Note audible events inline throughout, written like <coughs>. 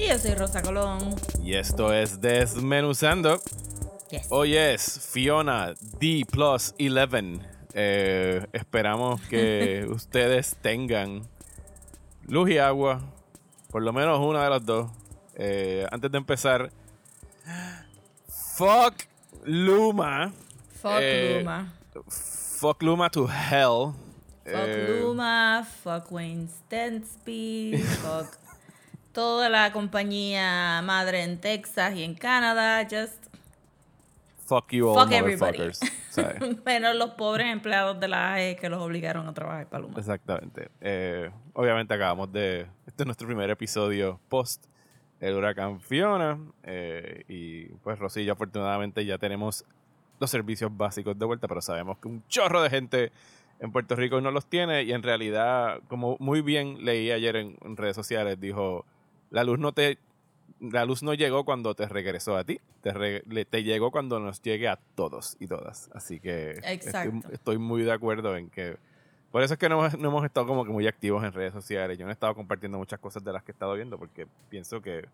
Y yo soy Rosa Colón. y esto es Desmenuzando. Yes. Hoy es Fiona D plus 11. Eh, esperamos que <laughs> ustedes tengan luz y agua, por lo menos una de las dos. Eh, antes de empezar, fuck Luma. Fuck Eh, Luma. Fuck Luma to hell. Fuck Luma. Fuck Wayne Stensby. <laughs> fuck toda la compañía madre en Texas y en Canadá. Just fuck you all fuck motherfuckers. <laughs> menos los pobres empleados de la AE que los obligaron a trabajar para Luma. Exactamente. Eh, obviamente acabamos de... Este es nuestro primer episodio post el huracán Fiona. eh, y pues yo afortunadamente ya tenemos los servicios básicos de vuelta, pero sabemos que un chorro de gente en Puerto Rico no los tiene y en realidad, como muy bien leí ayer en, en redes sociales, dijo, la luz no te... La luz no llegó cuando te regresó a ti, te, re- te llegó cuando nos llegue a todos y todas. Así que estoy- muy de acuerdo en que por eso es que no, hemos- no hemos estado como que muy activos en redes sociales. Yo no he estado compartiendo muchas cosas de las que he estado viendo porque pienso que,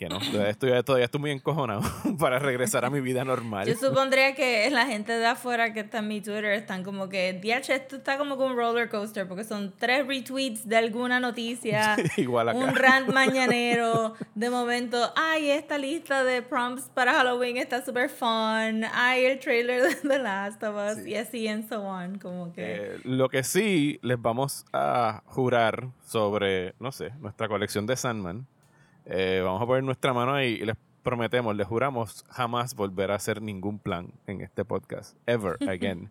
que no. Todavía estoy, todavía estoy muy encojonado <laughs> para regresar a mi vida normal. Yo <laughs> supondría que la gente de afuera que está en mi Twitter están como que, DH, esto está como con un roller coaster porque son tres retweets de alguna noticia, <laughs> Igual acá. un rant mañanero, de momento, ay, esta lista de prompts para Halloween está super fun, ay, el trailer de The Last of Us, y así and so on, como que... Eh, lo que sí les vamos a jurar sobre, no sé, nuestra colección de Sandman. Eh, vamos a poner nuestra mano ahí y les prometemos, les juramos jamás volver a hacer ningún plan en este podcast. Ever <laughs> again.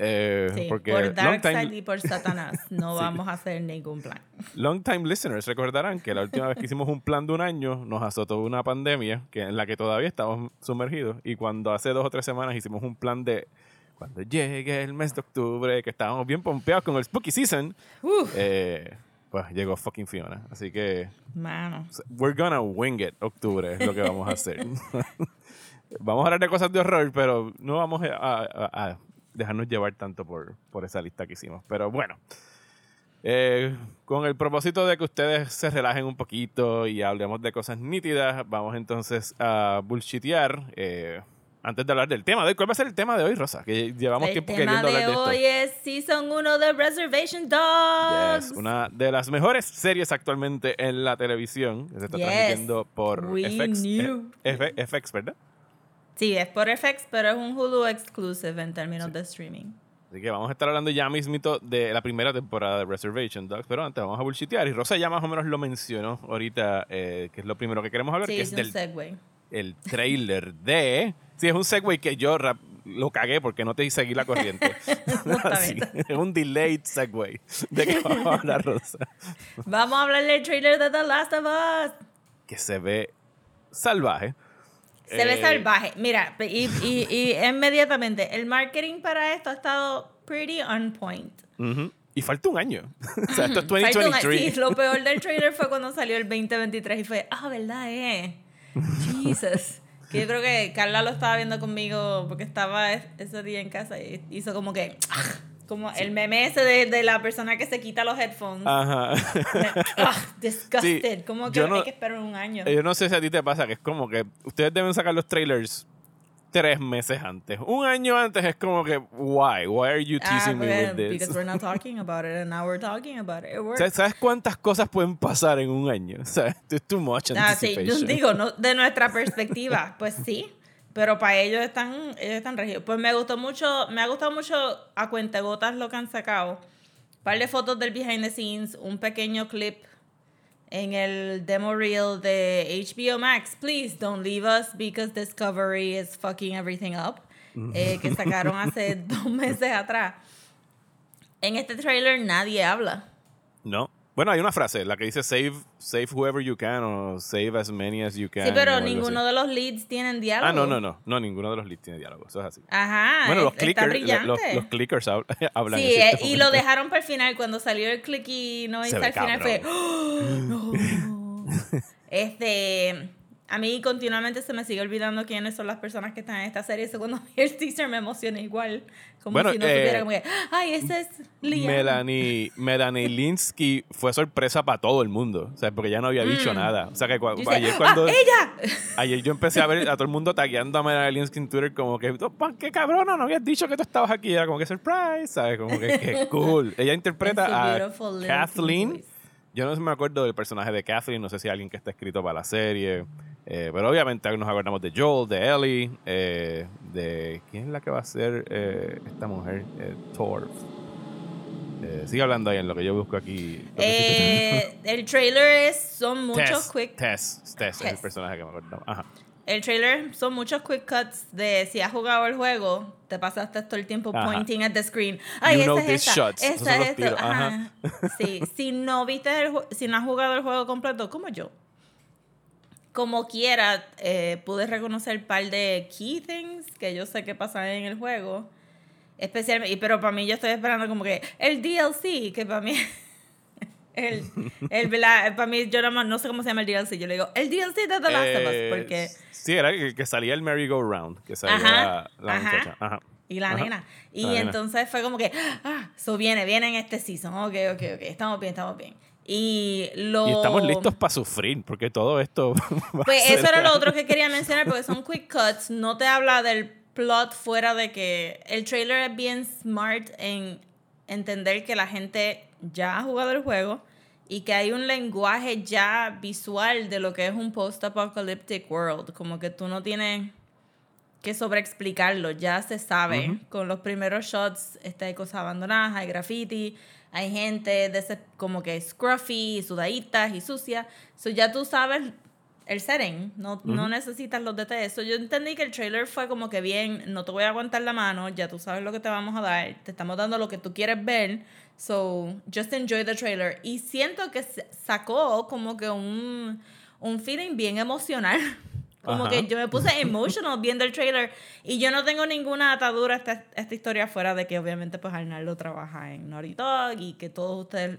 Eh, Sí, porque por Darkseid time- y por Satanás <laughs> no Sí. vamos a hacer ningún plan. Long time listeners recordarán que la última vez que hicimos un plan de un año nos azotó una pandemia que en la que todavía estamos sumergidos y cuando hace dos o tres semanas hicimos un plan de cuando llegue el mes de octubre que estábamos bien pompeados con el spooky season Uf, eh, pues llegó fucking Fiona así que mano. we're gonna wing it octubre es lo que vamos a hacer <laughs> vamos a hablar de cosas de horror pero no vamos a, a- a dejarnos llevar tanto por, por esa lista que hicimos pero bueno eh, con el propósito de que ustedes se relajen un poquito y hablemos de cosas nítidas, vamos entonces a bullshitear. eh, antes de hablar del tema de hoy, ¿cuál va a ser el tema de hoy, Rosa? Que llevamos El tiempo tema queriendo hablar de de esto. hoy es Season 1 de Reservation Dogs. Yes, una de las mejores series actualmente en la televisión, que se está Yes, transmitiendo por we FX, eh, FX, ¿verdad? Sí, es por FX, pero es un Hulu exclusive en términos de streaming. Así que vamos a estar hablando ya mismito de la primera temporada de Reservation Dogs, pero antes vamos a bullshitear. Y Rosa ya más o menos lo mencionó ahorita, eh, que es lo primero que queremos hablar, Sí, que es es un del segue. el trailer de. Sí, es un segue que yo rap- lo cagué porque no te seguí la corriente. <laughs> Así, <laughs> es un delayed segue. ¿De qué vamos a hablar, Rosa? <laughs> Vamos a hablar del trailer de The Last of Us. Que se ve salvaje. Se ve Eh, salvaje. Mira, y, y, y inmediatamente, el marketing para esto ha estado pretty on point. ujú. Y falta un año. o sea, esto es Falta un año. 2023. Sí, lo peor del trailer fue cuando salió el 2023 y fue, ah, ¿verdad? Eh? Jesus. Que yo creo que Carla lo estaba viendo conmigo porque estaba es- ese día en casa y hizo como que, ah, como el meme ese de, de la persona que se quita los headphones. Ajá. Ah, <laughs> disgusted. Sí, como que no- hay que esperar un año. Yo no sé si a ti te pasa que es como que ustedes deben sacar los trailers tres meses antes. Un año antes es como que, why? Why are you Ah, teasing me well, with this? because we're not <laughs> talking about it and now we're talking about it. It. ¿Sabes- ¿Sabes cuántas cosas pueden pasar en un año? O sea, it's too much Ah, sí, yo digo, no, de nuestra <laughs> perspectiva, pues sí, pero para ellos están, ellos están regidos. Pues me gustó mucho, me ha gustado mucho a cuentagotas lo que han sacado. Un par de fotos del behind the scenes, un pequeño clip en el demo reel de HBO Max. Please don't leave us because Discovery is fucking everything up. eh, que sacaron hace <laughs> dos meses atrás. En este trailer nadie habla. No. Bueno, hay una frase, la que dice save, save whoever you can o save as many as you can. Sí, pero ninguno así. de los leads tienen diálogo. Ah, no, no, no. No, ninguno de los leads tiene diálogo. Eso es así. Ajá. bueno, los es- clickers, brillante. los, los clickers hab- <laughs> hablan Sí, eh, y lo dejaron para el final. Cuando salió el clicky no Se hice ve al final fue. <gasps> "Oh, no". <laughs> Este. A mí continuamente se me sigue olvidando quiénes son las personas que están en esta serie. Eso cuando vi el teaser me emocioné igual. Como Bueno, si no eh, supiera como que, ay, ese es Liam. Melanie, Melanie Linsky fue sorpresa para todo el mundo. O sea, porque ya no había dicho nada. O sea, que cua- ayer cuando... ¡Ah, ella! Ayer yo empecé a ver a todo el mundo tagueando a Melanie Linsky en Twitter como que, "Oh, pa, qué cabrona, no habías dicho que tú estabas aquí. Era como que surprise, ¿sabes? Como que, qué <laughs> cool. Ella interpreta a Kathleen. Yo no me acuerdo del personaje de Kathleen, no sé si alguien que está escrito para la serie. Eh, pero obviamente nos acordamos de Joel, de Ellie, eh, de. ¿Quién es la que va a ser eh, esta mujer? Eh, Torv. Eh, sigue hablando ahí en lo que yo busco aquí. El trailer es, son muchos Tess, quick Tess, Tess es el Tess. personaje que me acordaba. Ajá. El trailer son muchos quick cuts de si has jugado el juego, te pasaste todo el tiempo Ajá. pointing at the screen. Ay, You es esta, esta es Ajá. Sí, si no viste el si no has jugado el juego completo, como yo. Como quiera, eh, pude reconocer un par de key things que yo sé que pasan en el juego. Especialmente, pero para mí yo estoy esperando como que el DLC, que para mí <laughs> el, el, para mí yo más no sé cómo se llama el DLC, yo le digo el DLC de The Last of Us Eh, porque Sí, era el que salía el merry-go-round, que salía Ajá, la ajá. muchacha. Ajá. y la nena. Y La nena. entonces fue como que, ah, eso viene, viene en este season. Ok, ok, ok, estamos bien, estamos bien. Y lo... Y estamos listos para sufrir, porque todo esto. <laughs> va a Pues eso era lo otro que quería mencionar, porque son quick cuts, no te habla del plot fuera de que el trailer es bien smart en entender que la gente ya ha jugado el juego y que hay un lenguaje ya visual de lo que es un post-apocalyptic world, como que tú no tienes que sobreexplicarlo, ya se sabe. Con los primeros shots está hay cosas abandonadas, hay graffiti, hay gente de ese, como que scruffy, sudaditas y sucia. So ya tú sabes el setting, no, no necesitas los detalles. So yo entendí que el trailer fue como que bien, no te voy a aguantar la mano, ya tú sabes lo que te vamos a dar, te estamos dando lo que tú quieres ver. So just enjoy the trailer. Y siento que sacó como que un, un feeling bien emocional. <laughs> Como Ajá. que yo me puse emotional viendo el trailer y yo no tengo ninguna atadura a esta, a esta historia fuera de que obviamente pues Arnaldo trabaja en Naughty Dog y que todos ustedes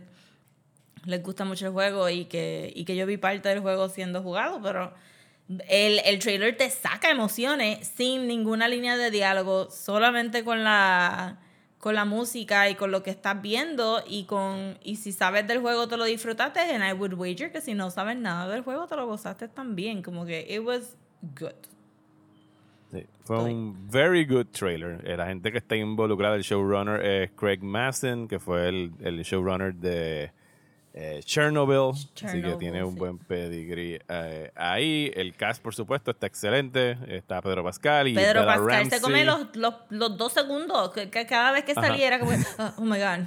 les gusta mucho el juego y que, y que yo vi parte del juego siendo jugado, pero el, el trailer te saca emociones sin ninguna línea de diálogo, solamente con la con la música y con lo que estás viendo y con y si sabes del juego te lo disfrutaste and I would wager que si no sabes nada del juego te lo gozaste también como que it was good Sí, fue Estoy. un very good trailer. Eh, la gente que está involucrada, el showrunner es Craig Masson, que fue el, el showrunner de eh, Chernobyl, así que Chernobyl, tiene un sí. buen pedigree eh, ahí. El cast, por supuesto, está excelente. Está Pedro Pascal y Pedro Bella Pascal se Ramsey. come los, los, los dos segundos que, cada vez que Ajá. saliera como <laughs> ah, oh my god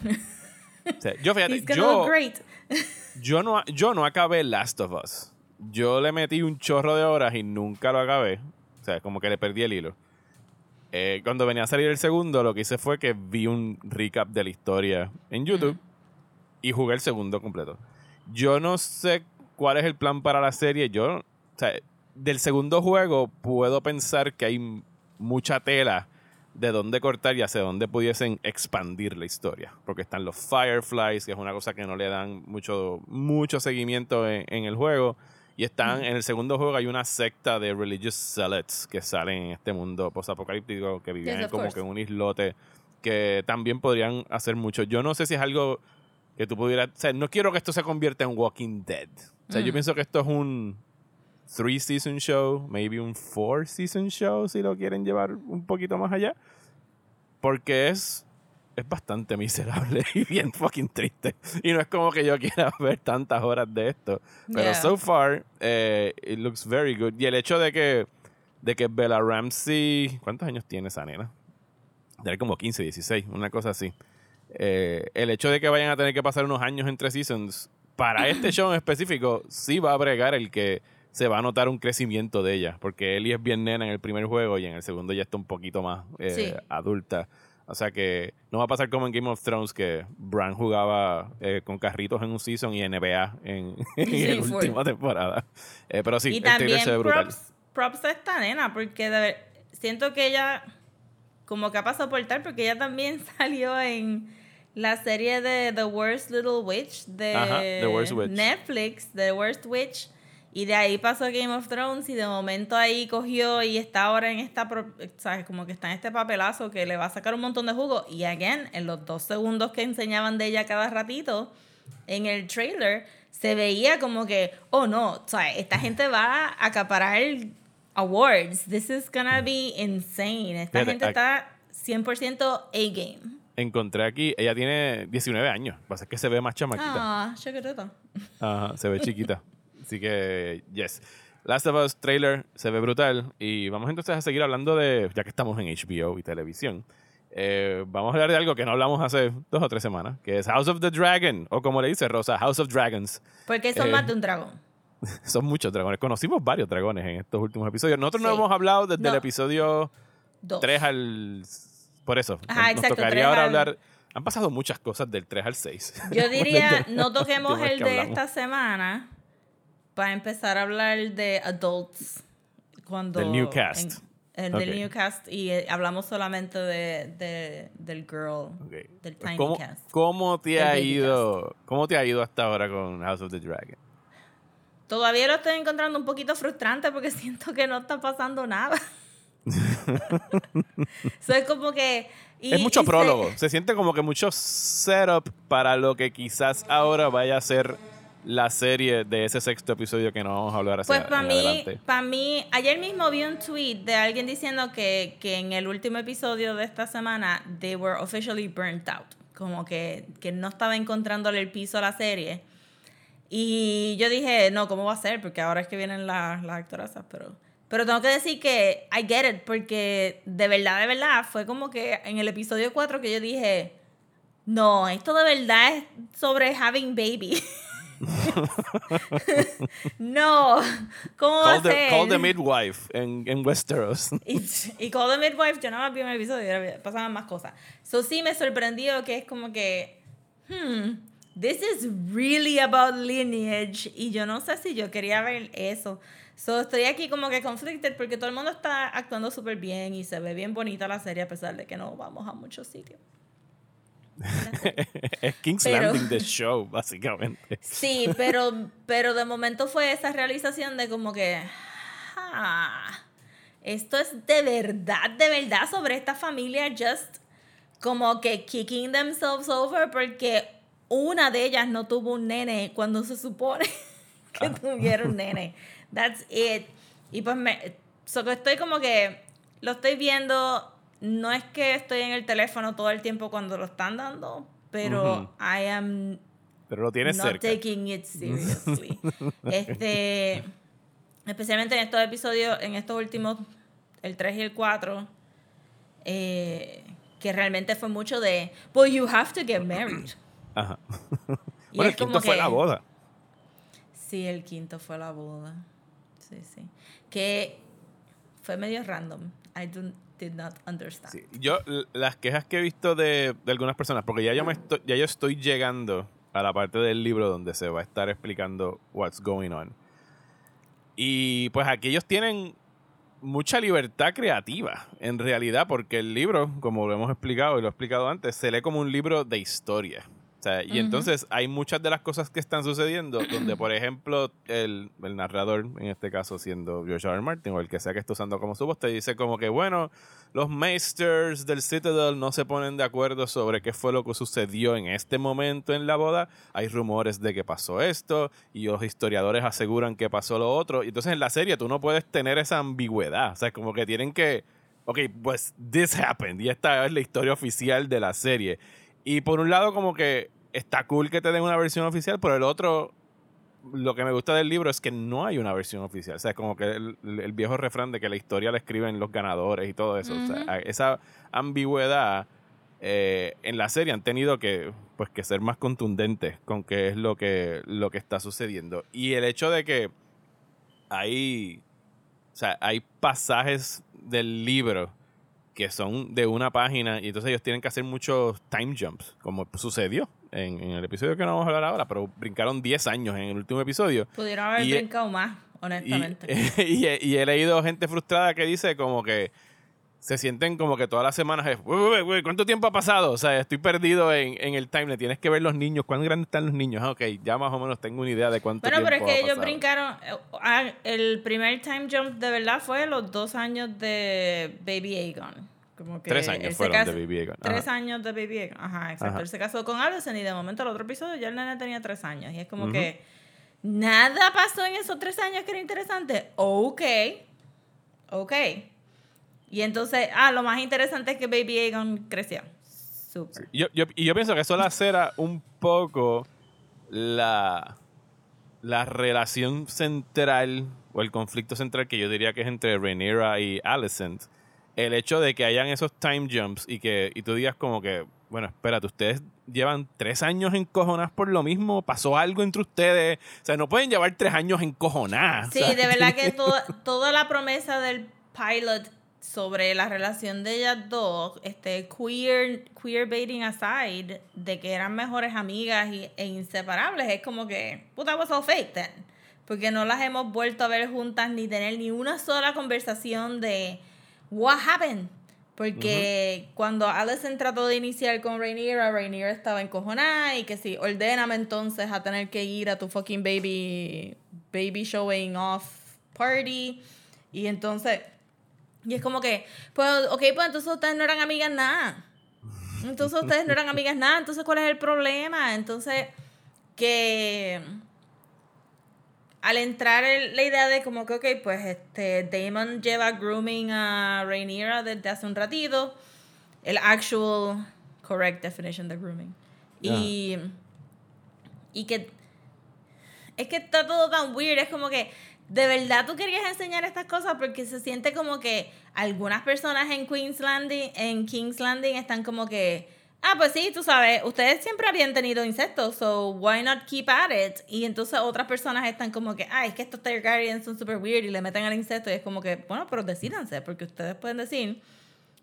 O sea, yo, fíjate, yo, look great yo no, yo no acabé Last of Us. Yo le metí un chorro de horas y nunca lo acabé. O sea, como que le perdí el hilo. Eh, cuando venía a salir el segundo, lo que hice fue que vi un recap de la historia en YouTube y jugué el segundo completo. Yo no sé cuál es el plan para la serie. Yo, o sea, del segundo juego puedo pensar que hay mucha tela de dónde cortar y hacia dónde pudiesen expandir la historia. Porque están los Fireflies, que es una cosa que no le dan mucho, mucho seguimiento en, en el juego. Y están, en el segundo juego hay una secta de religious zealots que salen en este mundo posapocalíptico, que vivían Yes, como course. que en un islote, que también podrían hacer mucho. Yo no sé si es algo que tú pudieras... O sea, no quiero que esto se convierta en Walking Dead. O sea, yo Mm. pienso que esto es un three season show, maybe un four season show si lo quieren llevar un poquito más allá. Porque es, es bastante miserable <laughs> y bien fucking triste. Y no es como que yo quiera <laughs> ver tantas horas de esto. Pero Yeah. so far, eh, it looks very good. Y el hecho de que, de que Bella Ramsey. ¿Cuántos años tiene esa nena? Tiene como 15, 16, una cosa así. Eh, el hecho de que vayan a tener que pasar unos años entre seasons, para este show en específico, sí va a bregar el que se va a notar un crecimiento de ella. Porque Ellie es bien nena en el primer juego y en el segundo ya está un poquito más eh, Sí. adulta. O sea que no va a pasar como en Game of Thrones que Bran jugaba eh, con carritos en un season y NBA en, <laughs> en Sí, la full. última temporada. Eh, pero sí, y el trailer también se ve brutal. props, props a esta nena, porque de ver- siento que ella como que ha pasado por tal, porque ella también <laughs> salió en la serie de The Worst Little Witch de Ajá, The Worst Witch. Netflix, The Worst Witch. Y de ahí pasó Game of Thrones y de momento ahí cogió y está ahora en esta, ¿sabes? Como que está en este papelazo que le va a sacar un montón de jugo. Y again, en los dos segundos que enseñaban de ella cada ratito, en el trailer, se veía como que, oh no, esta gente va a acaparar awards. This is gonna be insane. Esta gente está 100% A-game. Encontré aquí, ella tiene 19 años. Lo que pasa es que se ve más chamaquita. Ah. Ajá, se ve <laughs> chiquita. Así que, yes. Last of Us trailer se ve brutal. Y vamos entonces a seguir hablando de, ya que estamos en HBO y televisión, eh, vamos a hablar de algo que no hablamos hace dos o tres semanas, que es House of the Dragon, o como le dice Rosa, House of Dragons. Porque son Eh, más de un dragón. <laughs> Son muchos dragones. Conocimos varios dragones en estos últimos episodios. Nosotros no hemos hablado desde el episodio Dos. 3 al... Por eso. Ajá, nos exacto, tocaría 3 ahora al- hablar... Han pasado muchas cosas del 3 al 6. <laughs> Yo diría, no toquemos el de hablamos. esta semana para empezar a hablar de adults. Cuando Del new cast. en- el Ok. del new cast y eh, hablamos solamente de, de- del girl, del tiny ¿Cómo, cast. cómo te ha ido? ¿Cómo te ha ido hasta ahora con House of the Dragon? Todavía lo estoy encontrando un poquito frustrante porque <laughs> siento que no está pasando nada. <laughs> Soy como que... y- es mucho y prólogo. Se siente como que mucho setup para lo que quizás ahora vaya a ser la serie de ese sexto episodio que no vamos a hablar hacia Pues para mí, para mí, ayer mismo vi un tweet de alguien diciendo que, que en el último episodio de esta semana, they were officially burnt out. Como que, que no estaba encontrándole el piso a la serie. Y yo dije, no, ¿cómo va a ser? Porque ahora es que vienen las, las actorasas, pero... Pero tengo que decir que I get it, porque de verdad, de verdad, fue como que en el episodio 4 que yo dije, no, esto de verdad es sobre having baby. <laughs> no, ¿cómo va Call a the, ser? call the Midwife en, en Westeros. Y, y Call the Midwife, yo nada más vi un episodio pasaban más cosas. So sí me sorprendió que es como que, hmm, this is really about lineage. Y yo no sé si yo quería ver eso. So estoy aquí como que conflicted porque todo el mundo está actuando súper bien y se ve bien bonita la serie a pesar de que no vamos a muchos sitios. <laughs> es King's Pero- Landing the show, básicamente. Sí, pero, pero de momento fue esa realización de como que, ah, esto es de verdad, de verdad sobre esta familia just como que kicking themselves over porque una de ellas no tuvo un nene cuando se supone <laughs> que tuviera un nene. That's it. Y pues me, so que estoy como que lo estoy viendo, no es que estoy en el teléfono todo el tiempo cuando lo están dando, pero Ujú. I am Pero lo tienes not cerca. taking it seriously. <laughs> este, especialmente en estos episodios, en estos últimos, el 3 y el 4, eh, que realmente fue mucho de, well, you have to get married. Ajá. Y bueno, el quinto fue que- la boda. Sí, el quinto fue la boda. Sí, sí. Que fue medio random. I do- did not understand. Sí, Yo, las quejas que he visto de, de algunas personas, porque ya yo, me estoy, ya yo estoy llegando a la parte del libro donde se va a estar explicando what's going on. Y pues aquí ellos tienen mucha libertad creativa, en realidad, porque el libro, como lo hemos explicado y lo he explicado antes, se lee como un libro de historia. O sea, y entonces hay muchas de las cosas que están sucediendo, donde, por ejemplo, el, el narrador, en este caso siendo George R. R. Martin, o el que sea que esté usando como su voz, te dice como que, bueno, los Maesters del Citadel no se ponen de acuerdo sobre qué fue lo que sucedió en este momento en la boda. Hay rumores de que pasó esto y los historiadores aseguran que pasó lo otro. Y entonces en la serie tú no puedes tener esa ambigüedad. O sea, como que tienen que, ok, pues this happened y esta es la historia oficial de la serie. Y por un lado como que está cool que te den una versión oficial, por el otro lo que me gusta del libro es que no hay una versión oficial. O sea, es como que el, el viejo refrán de que la historia la escriben los ganadores y todo eso. O sea, esa ambigüedad eh, en la serie han tenido que, pues, que ser más contundentes con qué es lo que, lo que está sucediendo. Y el hecho de que hay, o sea, hay pasajes del libro que son de una página y entonces ellos tienen que hacer muchos time jumps, como sucedió en, en el episodio que no vamos a hablar ahora, pero brincaron 10 años en el último episodio. Pudieron haber Y- brincado más, Y, honestamente. <laughs> y, y he leído gente frustrada que dice como que se sienten como que todas las semanas es, "Güey, güey, güey, ¿cuánto tiempo ha pasado? O sea, estoy perdido en, en el timeline. Tienes que ver los niños. ¿Cuán grandes están los niños? Ah, ok, ya más o menos tengo una idea de cuánto Bueno, tiempo pero es que ellos brincaron. eh, ah, El primer time jump de verdad fue los dos años de Baby Aegon. Como que Tres años fueron de casó- Baby Aegon. Tres años de Baby Aegon. Ajá, exacto. Ajá. Él se casó con Allison y de momento el otro episodio ya el nene tenía tres años. Y es como Ujú. que nada pasó en esos tres años que era interesante. Ok. Ok. Y entonces, ah, lo más interesante es que Baby Aegon creció. Súper. Yo, yo- y yo pienso que eso la cera un poco la, la relación central o el conflicto central que yo diría que es entre Rhaenyra y Alicent. El hecho de que hayan esos time jumps y que y tú digas como que, bueno, espérate, ustedes llevan tres años encojonadas por lo mismo, pasó algo entre ustedes, o sea, no pueden llevar tres años encojonadas. Sí, de <laughs> verdad que toda, toda la promesa del pilot sobre la relación de ellas dos, este queer, queer baiting aside, de que eran mejores amigas y, e inseparables, es como que, puta, was all fake then. Porque no las hemos vuelto a ver juntas ni tener ni una sola conversación de what happened. Porque cuando Allison trató de iniciar con Rhaenyra, Rhaenyra estaba encojonada y que sí, ordéname entonces a tener que ir a tu fucking baby, baby showing off party. Y entonces, y es como que, pues, ok, pues entonces ustedes no eran amigas nada. Entonces ustedes no eran amigas nada. Entonces, ¿cuál es el problema? Entonces, que al entrar el- la idea de como que, ok, pues este Damon lleva grooming a Rhaenyra desde hace un ratito, el actual correct definition de grooming. Y, y que es que está todo tan weird, es como que de verdad tú querías enseñar estas cosas porque se siente como que algunas personas en Queens Landing, en King's Landing están como que Ah, pues sí, tú sabes, ustedes siempre habían tenido insectos, so why not keep at it? Y entonces otras personas están como que, ay, es que estos Targaryens son super weird y le meten al insecto y es como que, bueno, pero decídanse, porque ustedes pueden decir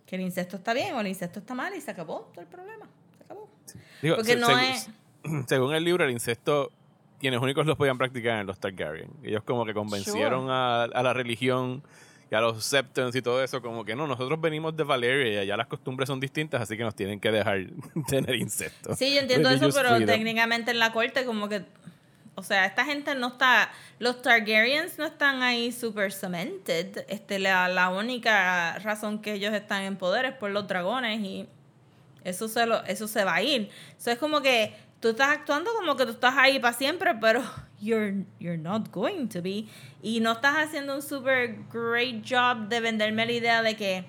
que el insecto está bien o el insecto está mal y se acabó todo el problema. Se acabó. Digo, Porque se- no es- <clears throat> Según el libro, el incesto, quienes únicos los podían practicar eran los Targaryen. Ellos como que convencieron a, a la religión y a los Septons y todo eso, como que no, nosotros venimos de Valeria y allá las costumbres son distintas, así que nos tienen que dejar <laughs> tener insectos. Sí, yo entiendo eso, pero freedom. técnicamente en la corte como que... O sea, esta gente no está... Los Targaryens no están ahí super cemented. Este, la, la única razón que ellos están en poder es por los dragones y eso se, lo, eso se va a ir. Eso es como que tú estás actuando como que tú estás ahí para siempre, pero <laughs> you're, you're not going to be. Y no estás haciendo un super great job de venderme la idea de que,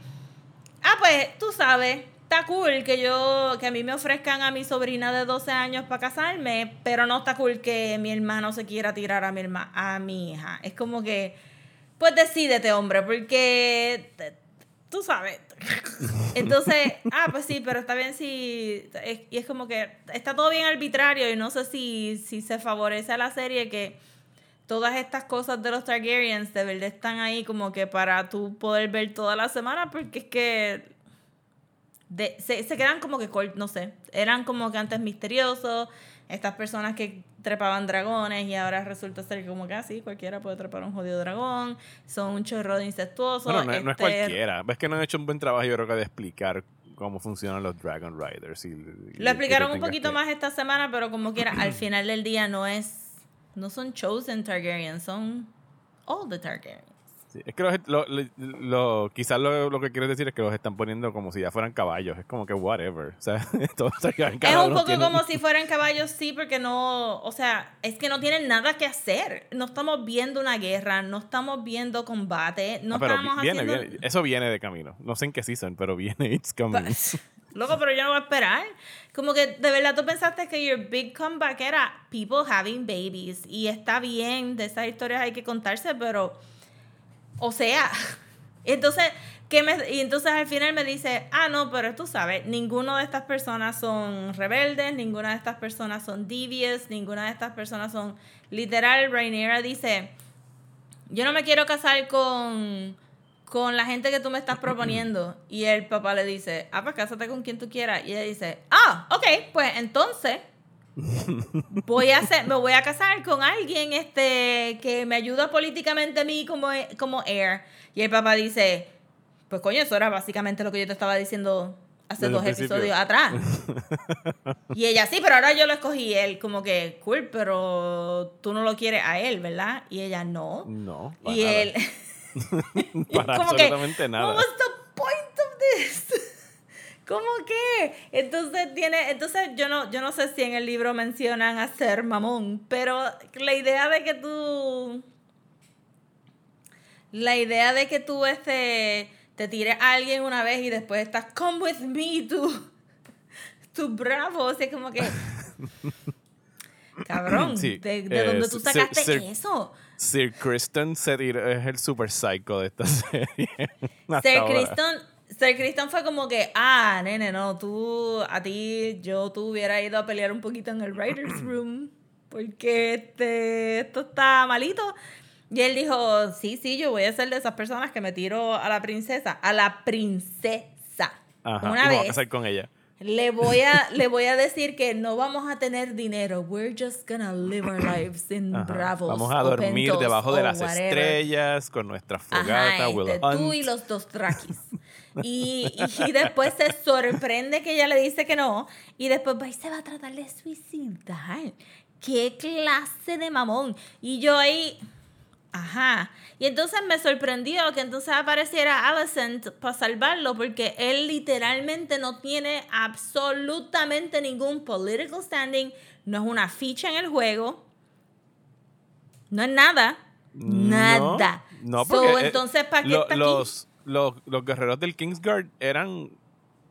ah, pues tú sabes, está cool que yo, que a mí me ofrezcan a mi sobrina de 12 años para casarme, pero no está cool que mi hermano se quiera tirar a mi, herma, a mi hija. Es como que, pues decídete, hombre, porque tú sabes. <laughs> Entonces, ah, pues sí, pero está bien si. es- y es como que está todo bien arbitrario y no sé si, si se favorece a la serie que todas estas cosas de los Targaryens de verdad están ahí como que para tú poder ver toda la semana, porque es que. de- se, se quedan como que, no sé, eran como que antes misteriosos, estas personas que trepaban dragones y ahora resulta ser como que así, cualquiera puede trepar un jodido dragón, son un chorro de incestuosos. Bueno, no, es- no es este, cualquiera. Ves que no han hecho un buen trabajo, yo creo que de explicar cómo funcionan los Dragon Riders. Y, y que Lo explicaron un poquito que- más esta semana, pero como quiera, al <clears throat> final del día no es. No son chosen Targaryen, son all the Targaryens. Sí, es que los, lo, lo- lo- quizás lo, lo que quieres decir es que los están poniendo como si ya fueran caballos. Es como que whatever. O sea, <laughs> todos Targaryen, Es un poco tiene- como <laughs> si fueran caballos, sí, porque no. O sea, es que no tienen nada que hacer. No estamos viendo una guerra, no estamos viendo combate, no Ah, pero estamos viene, haciendo. viene. Eso viene de camino. No sé en qué season, pero viene. It's coming. <laughs> Loco, pero yo no voy a esperar. Como que de verdad tú pensaste que your big comeback era people having babies. Y está bien, de esas historias hay que contarse, pero. O sea. <laughs> Entonces, ¿qué me, y entonces al final me dice, ah, no, pero tú sabes, ninguna de estas personas son rebeldes, ninguna de estas personas son devious, ninguna de estas personas son. Literal, Rhaenyra dice. Yo no me quiero casar con con la gente que tú me estás <clears throat> proponiendo. Y el papá le dice, ah, pues cásate con quien tú quieras. Y ella dice, ah, ok, pues entonces voy a hacer, me voy a casar con alguien este, que me ayuda políticamente a mí como, como heir. Y el papá dice, pues coño, eso era básicamente lo que yo te estaba diciendo hace Desde dos episodios atrás. <laughs> y ella, sí, pero ahora yo lo escogí él, como que, cool, pero tú no lo quieres a él, ¿verdad? Y ella, no. No. para Y nada. él... <laughs> Para como que, absolutamente nada. What was the point of this? ¿Cómo que? Entonces tiene, entonces yo no, yo no sé si en el libro mencionan a ser mamón, pero la idea de que tú, la idea de que tú este, te tires a alguien una vez y después estás come with me, tú, tú bravo, o sea, como que, cabrón, Sí, ¿de, de eh, dónde tú sacaste Sir- eso? Sir Kristen se tiró- es el super psycho de esta <laughs> serie. Sir. Kristen, Sir Kristen fue como que, ah, nene, no, tú, a ti, yo tú hubiera ido a pelear un poquito en el writer's <clears throat> room, porque este, esto está malito. Y él dijo, sí, sí, yo voy a ser de esas personas que me tiro a la princesa, a la princesa. Ajá, Una y a vez casar con ella. le voy a <laughs> le voy a decir que no vamos a tener dinero. We're just gonna live our <clears throat> lives in Ajá. Bravos. Vamos a dormir debajo de las whatever. estrellas con nuestra fogata, Ajá, este, tú y los dos traquis. <laughs> Y, y después se sorprende que ella le dice que no. Y después va y se va a tratar de suicidar. ¿Qué clase de mamón? Y yo ahí. Ajá. Y entonces me sorprendió que entonces apareciera Alicent para salvarlo porque él literalmente no tiene absolutamente ningún political standing, no es una ficha en el juego, no es nada, nada. No, no So, porque eh, entonces, ¿para qué lo- está aquí? los, los, los guerreros del Kingsguard eran, o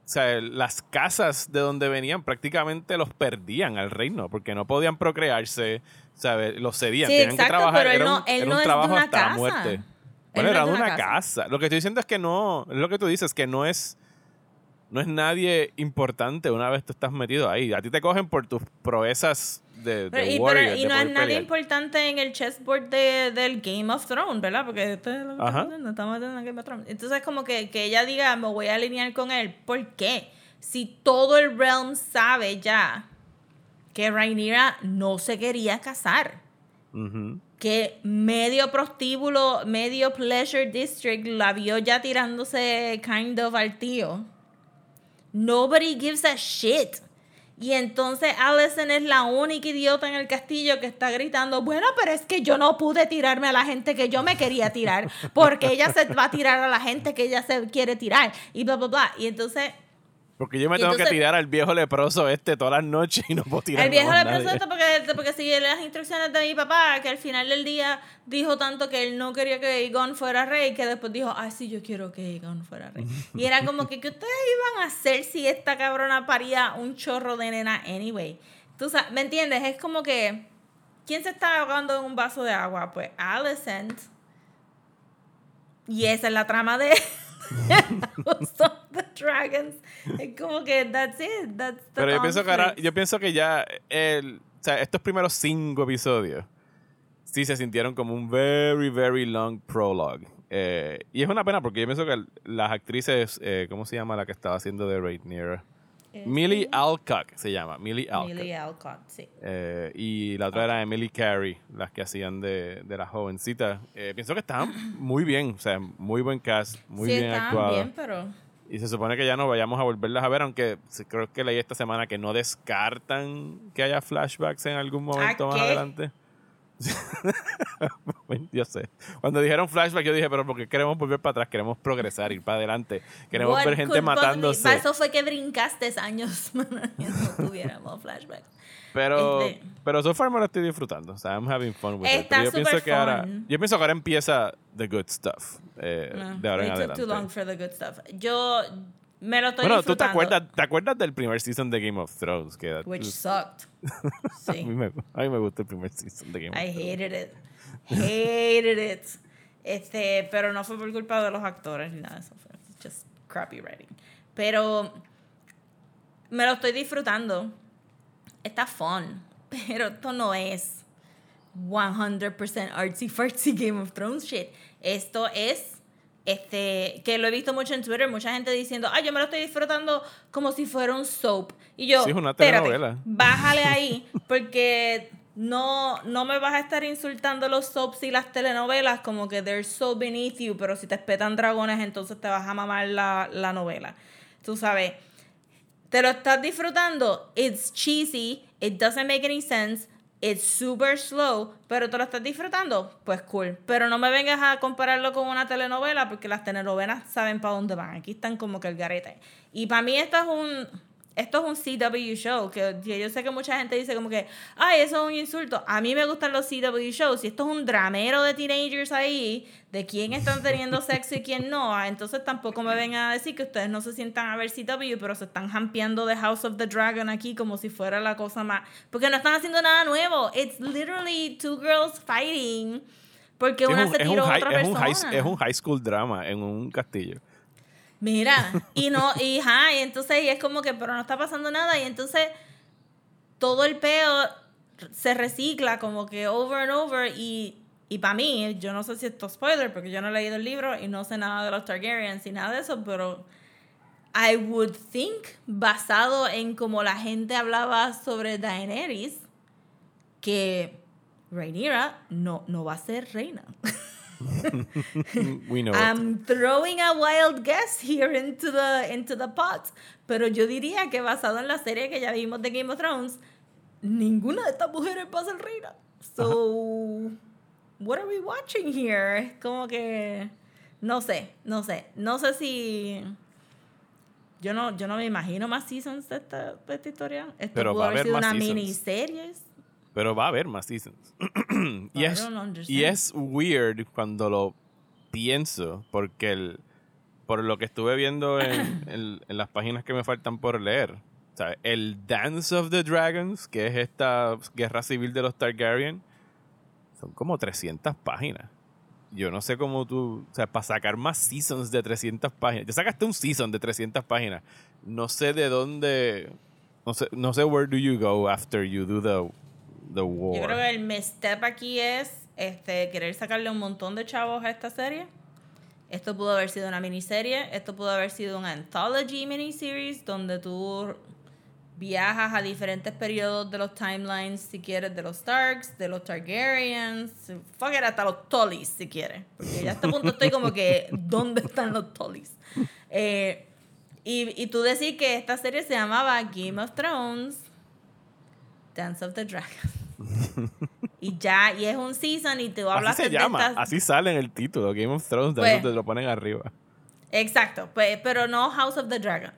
sea, las casas de donde venían prácticamente los perdían al reino porque no podían procrearse, ¿sabes? Los cedían, Sí, tenían exacto, que trabajar, pero él era no- un, él era no un es de trabajo una hasta la muerte. Bueno, no era es de una una casa. casa. Lo que estoy diciendo es que no, es lo que tú dices, que no es no es nadie importante una vez tú estás metido ahí. A ti te cogen por tus proezas de, de Pero- y, pero- warrior, y de no es nadie pelear. importante en el chessboard de, del Game of Thrones, ¿verdad? Porque esto es lo que Ajá. estamos haciendo, haciendo Game of Thrones. Entonces, como que, que ella diga, me voy a alinear con él. ¿Por qué? Si todo el realm sabe ya que Rhaenyra no se quería casar. Que medio prostíbulo, medio pleasure district la vio ya tirándose kind of al tío. Nobody gives a shit. Y entonces Allison es la única idiota en el castillo que está gritando, bueno, pero es que yo no pude tirarme a la gente que yo me quería tirar, porque ella se va a tirar a la gente que ella se quiere tirar, y bla, bla, bla. Y entonces Porque yo me tengo entonces- que tirar al viejo leproso este todas las noches y no puedo tirar El viejo le presenta porque, porque sigue las instrucciones de mi papá, que al final del día dijo tanto que él no quería que Aegon fuera rey, que después dijo, ay, sí, yo quiero que Aegon fuera rey. Y era como que, ¿qué ustedes iban a hacer si esta cabrona paría un chorro de nena anyway? Tú sabes, ¿me entiendes? Es como que, ¿quién se está ahogando en un vaso de agua? Pues Alicent. Y esa es la trama de <laughs> House of the Dragons. Es como que, that's it, that's the Pero yo pienso que ahora, yo pienso que ya el, o sea, estos primeros cinco episodios sí se sintieron como un very, very long prologue. Eh, y es una pena porque yo pienso que las actrices, eh, ¿cómo se llama la que estaba haciendo de Rhaenyra? Millie Alcock se llama, Millie Alcock. Millie Alcott, sí. Eh, y la otra era Emily Carey, las que hacían de, de la jovencita. Eh, pienso que estaban <clears throat> muy bien, o sea, muy buen cast, muy sí, bien actuado. bien, pero... Y se supone que ya no vayamos a volverlas a ver, aunque se- creo que leí esta semana que no descartan que haya flashbacks en algún momento más adelante. <laughs> yo sé. Cuando dijeron flashback, yo dije, pero porque queremos volver para atrás, queremos progresar, ir para adelante. Queremos What ver gente matándose. Para eso fue que brincaste años <laughs> no tuviéramos flashbacks. Pero, Este- pero so far me lo estoy disfrutando. O sea, I'm having fun with it. Está Pero yo pienso que ahora, fun. yo pienso que ahora empieza the good stuff. eh, No, de ahora en it took adelante. too long for the good stuff. Yo me lo estoy Bueno, ¿tú te disfrutando. acuerdas, te acuerdas del primer season de Game of Thrones? Que Which sucked. <laughs> a, Sí. mí me, a mí me gusta el primer season de Game I of Thrones. hated it. Hated it. Este, pero no fue por culpa de los actores ni nada de eso. Fue just crappy writing. Pero me lo estoy disfrutando. Está fun. Pero esto no es 100% artsy fartsy Game of Thrones shit. Esto es Este, que lo he visto mucho en Twitter, mucha gente diciendo, ay, yo me lo estoy disfrutando como si fuera un soap. Y yo, Sí, es una bájale ahí, <laughs> porque no, no me vas a estar insultando los soaps y las telenovelas como que they're so beneath you, pero si te espetan dragones, entonces te vas a mamar la, la novela. Tú sabes, te lo estás disfrutando, it's cheesy, it doesn't make any sense, it's super slow, pero te lo estás disfrutando, pues cool. Pero no me vengas a compararlo con una telenovela, porque las telenovelas saben para dónde van. Aquí están como que el garete. Y para mí esto es un esto es un CW show, que que yo sé que mucha gente dice como que, ay, eso es un insulto. A mí me gustan los CW shows. Si esto es un dramero de teenagers ahí, de quién están teniendo <laughs> sexo y quién no, ah, entonces tampoco me vengan a decir que ustedes no se sientan a ver CW, pero se están jampeando de House of the Dragon aquí como si fuera la cosa más... Porque no están haciendo nada nuevo. It's literally two girls fighting. Porque una un, se un tiró a otra es un persona. high- es un high school drama en un castillo. Mira, y no, y, y entonces y es como que, pero no está pasando nada, y entonces todo el peo se recicla como que over and over, y, y para mí, yo no sé si esto es spoiler, porque yo no he leído el libro y no sé nada de los Targaryens y nada de eso, pero I would think, basado en como la gente hablaba sobre Daenerys, que Rhaenyra no, no va a ser reina. <laughs> <laughs> We know it. I'm throwing a wild guess here into the, into the pot. Pero yo diría que basado en la serie que ya vimos de Game of Thrones, ninguna de estas mujeres va a ser reina. So, what are we watching here? Como que. No sé, no sé. No sé si. Yo no, yo no me imagino más seasons de esta, de esta historia. Esto Pero pudo va haber haber sido una seasons. Pero va a haber más seasons. <clears throat> y, es, y es weird cuando lo pienso, porque el, por lo que estuve viendo en, <coughs> en- en las páginas que me faltan por leer, el Dance of the Dragons, que es esta guerra civil de los Targaryen, son como 300 páginas. Yo no sé cómo tú, o sea, para sacar más seasons de 300 páginas, ya sacaste un season de 300 páginas, no sé de dónde, no sé, no sé where do you go after you do the, the war. Yo creo que el misstep aquí es este, querer sacarle un montón de chavos a esta serie. Esto pudo haber sido una miniserie, esto pudo haber sido una anthology miniseries donde tú viajas a diferentes periodos de los timelines, si quieres, de los Starks, de los Targaryens, fuck it, hasta los Tullys, si quieres. Porque ya a este punto estoy como que, ¿dónde están los Tullys? Eh, y, y tú decís que esta serie se llamaba Game of Thrones, Dance of the Dragon. Y ya, y es un season y tú hablas Así se llama, así sale en el título, Game of Thrones, de Pues- te lo ponen arriba. Exacto, pues, pero no House of the Dragon.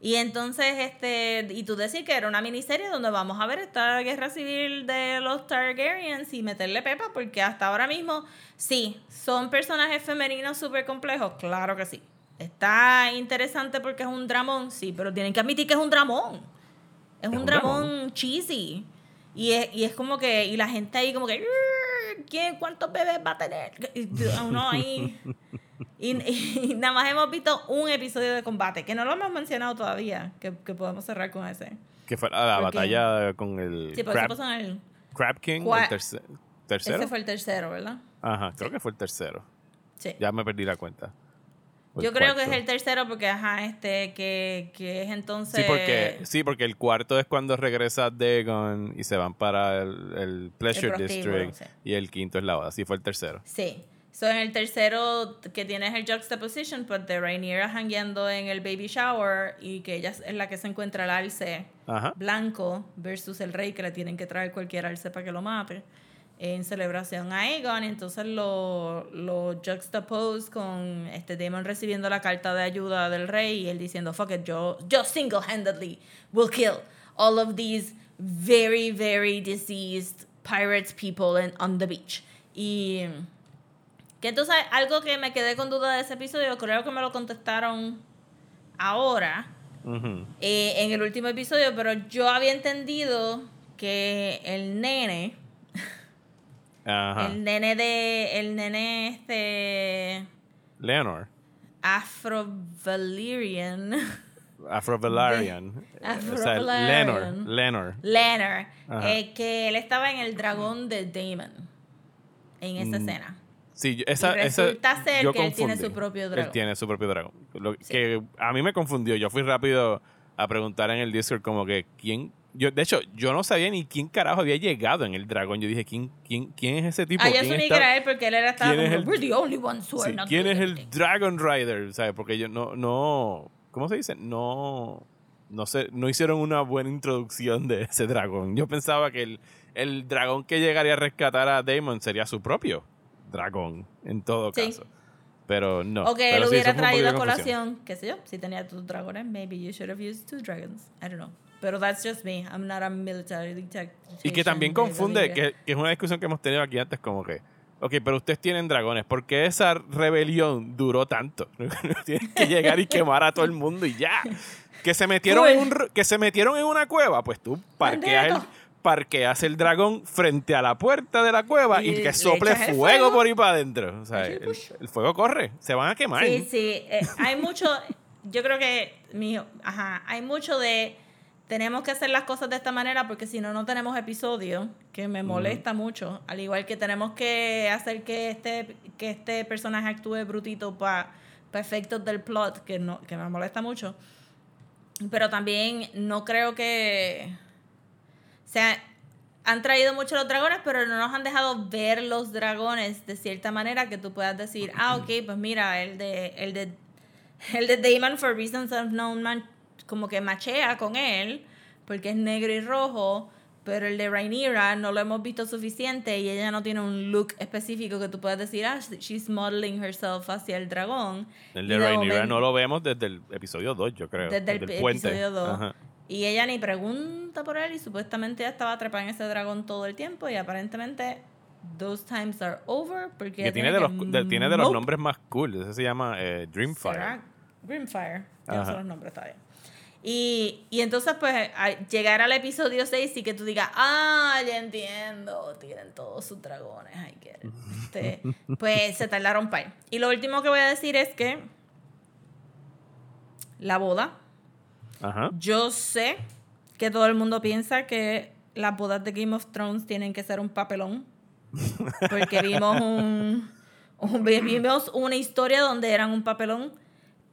Y entonces, este, y tú decir que era una miniserie donde vamos a ver esta guerra civil de los Targaryens y meterle pepa, porque hasta ahora mismo, sí, son personajes femeninos súper complejos, claro que sí. Está interesante porque es un dramón, sí, pero tienen que admitir que es un dramón. Es, un, un dramón, cheesy. Y es, y es como que, y la gente ahí como que, "Urgh, ¿quién, ¿cuántos bebés va a tener? <laughs> Y uno ahí... Y, <laughs> y nada más hemos visto un episodio de combate, que no lo hemos mencionado todavía, que, que podemos cerrar con ese. Que fue la, la batalla con el Sí, Crab, eso en el... Crab King, Cua- el terce- tercero. Ese fue el tercero, ¿verdad? Ajá, creo que fue el tercero. Sí. Ya me perdí la cuenta. Yo creo que es el tercero porque, ajá, este, que, que es entonces... Sí porque, sí, porque el cuarto es cuando regresa Dagon y se van para el, el Pleasure El District. sí. Y el quinto es la boda. Sí, fue el tercero. Sí. So, en el tercero que tienes el juxtaposition, pues de Rhaenyra hangueando en el baby shower y que ella es la que se encuentra el alce Ajá. blanco versus el rey que le tienen que traer cualquier alce para que lo mate en celebración a Aegon entonces lo, lo juxtapose con este Damon recibiendo la carta de ayuda del rey y él diciendo fuck it yo, yo single-handedly will kill all of these very very diseased pirates people in, on the beach. Y que entonces algo que me quedé con duda de ese episodio creo que me lo contestaron ahora eh, en el último episodio, pero yo había entendido que el nene, Ajá. el nene de, el nene este Leonor. Afro-Valyrian, <laughs> Afro-Valarian. <laughs> O sea, Afro-Valarian. Lenor. Lenor. Leonard, Ajá. eh, que él estaba en el dragón de Damon, en esa Mm. escena. Sí, esa, Y esa- resulta ser yo que él tiene su propio Él dragón. tiene su propio dragón. Lo que a mí me confundió. Yo fui rápido a preguntar en el Discord como que quién... Yo, de hecho, yo no sabía ni quién carajo había llegado en el dragón. Yo dije, ¿quién, quién, quién es ese tipo? Ah, yo ¿Quién asumí que era él porque él era estaba como, el- we're the only ones who are not ¿Quién es el anything". Dragon Rider? ¿Sabes? Porque yo no, no, ¿cómo se dice? No, no sé, no hicieron una buena introducción de ese dragón. Yo pensaba que el, el dragón que llegaría a rescatar a Damon sería su propio dragón, en todo Sí. caso. Pero no. O que él hubiera traído a colación, qué sé yo, si tenía tus dragones, maybe you should have used two dragons. I don't know. Pero that's just me. I'm not a military tactician Y que también confunde, que, que es una discusión que hemos tenido aquí antes, como que, ok, pero ustedes tienen dragones, ¿por qué esa rebelión duró tanto? <laughs> Tienen que llegar y quemar a todo el mundo y ya. Que se metieron, en, un, que se metieron en una cueva, pues tú parqueas el, parqueas el dragón frente a la puerta de la cueva y, Y que le sople fuego, fuego. por ahí para adentro. O sea, el, el fuego corre, se van a quemar. Sí, sí. eh, hay mucho, yo creo que, mi, ajá, hay mucho de, tenemos que hacer las cosas de esta manera porque si no, no tenemos episodio, que me molesta mucho. Al igual que tenemos que hacer que este, que este personaje actúe brutito para efectos del plot, que, no, que me molesta mucho. Pero también no creo que... O sea, han traído mucho los dragones, pero no nos han dejado ver los dragones de cierta manera que tú puedas decir, ah, ok, pues mira, el de, el de, el de Damon for reasons unknown man, como que machea con él, porque es negro y rojo, pero el de Rhaenyra no lo hemos visto suficiente y ella no tiene un look específico que tú puedas decir, ah, she's modeling herself hacia el dragón. El de Rhaenyra no lo vemos desde el episodio 2, yo creo. desde el, puente. episodio 2. Ajá. Y ella ni pregunta por él y supuestamente ella estaba trepada en ese dragón todo el tiempo y aparentemente those times are over porque Que tiene de, los, de- tiene de los nombres más cool. Ese se llama eh. Dreamfire. Grimfire. Yo no sé los nombres todavía. Y, y entonces, pues, a- llegar al episodio 6 y que tú digas, ah, ya entiendo, tienen todos sus dragones, I get it". Este, pues se tardaron para Y lo último que voy a decir es que la boda, Ajá. yo sé que todo el mundo piensa que las bodas de Game of Thrones tienen que ser un papelón. Porque vimos un, un- vimos una historia donde eran un papelón.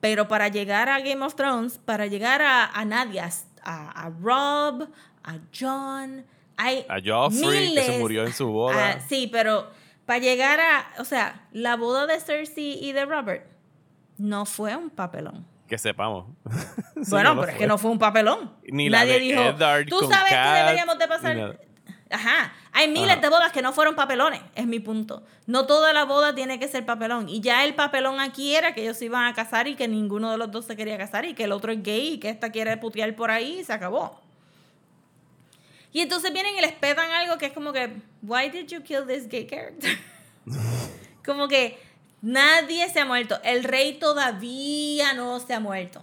Pero para llegar a Game of Thrones, para llegar a, a nadie, a, a Rob, a John, hay A Joffrey, que se miles- murió en su boda. Ah, sí, pero para llegar a, o sea, la boda de Cersei y de Robert no fue un papelón. Que sepamos. <laughs> Sí, Bueno, no lo pero es que no fue un papelón. Ni la Nadie de dijo, Eddard tú sabes Kat, que deberíamos de pasar. Nada". Ajá. Hay miles Ajá. de bodas que no fueron papelones, es mi punto. No toda la boda tiene que ser papelón. Y ya el papelón aquí era que ellos se iban a casar y que ninguno de los dos se quería casar y que el otro es gay y que esta quiere putear por ahí y se acabó. Y entonces vienen y les petan algo que es como que, why did you kill this gay character? <laughs> como que nadie se ha muerto. El rey todavía no se ha muerto.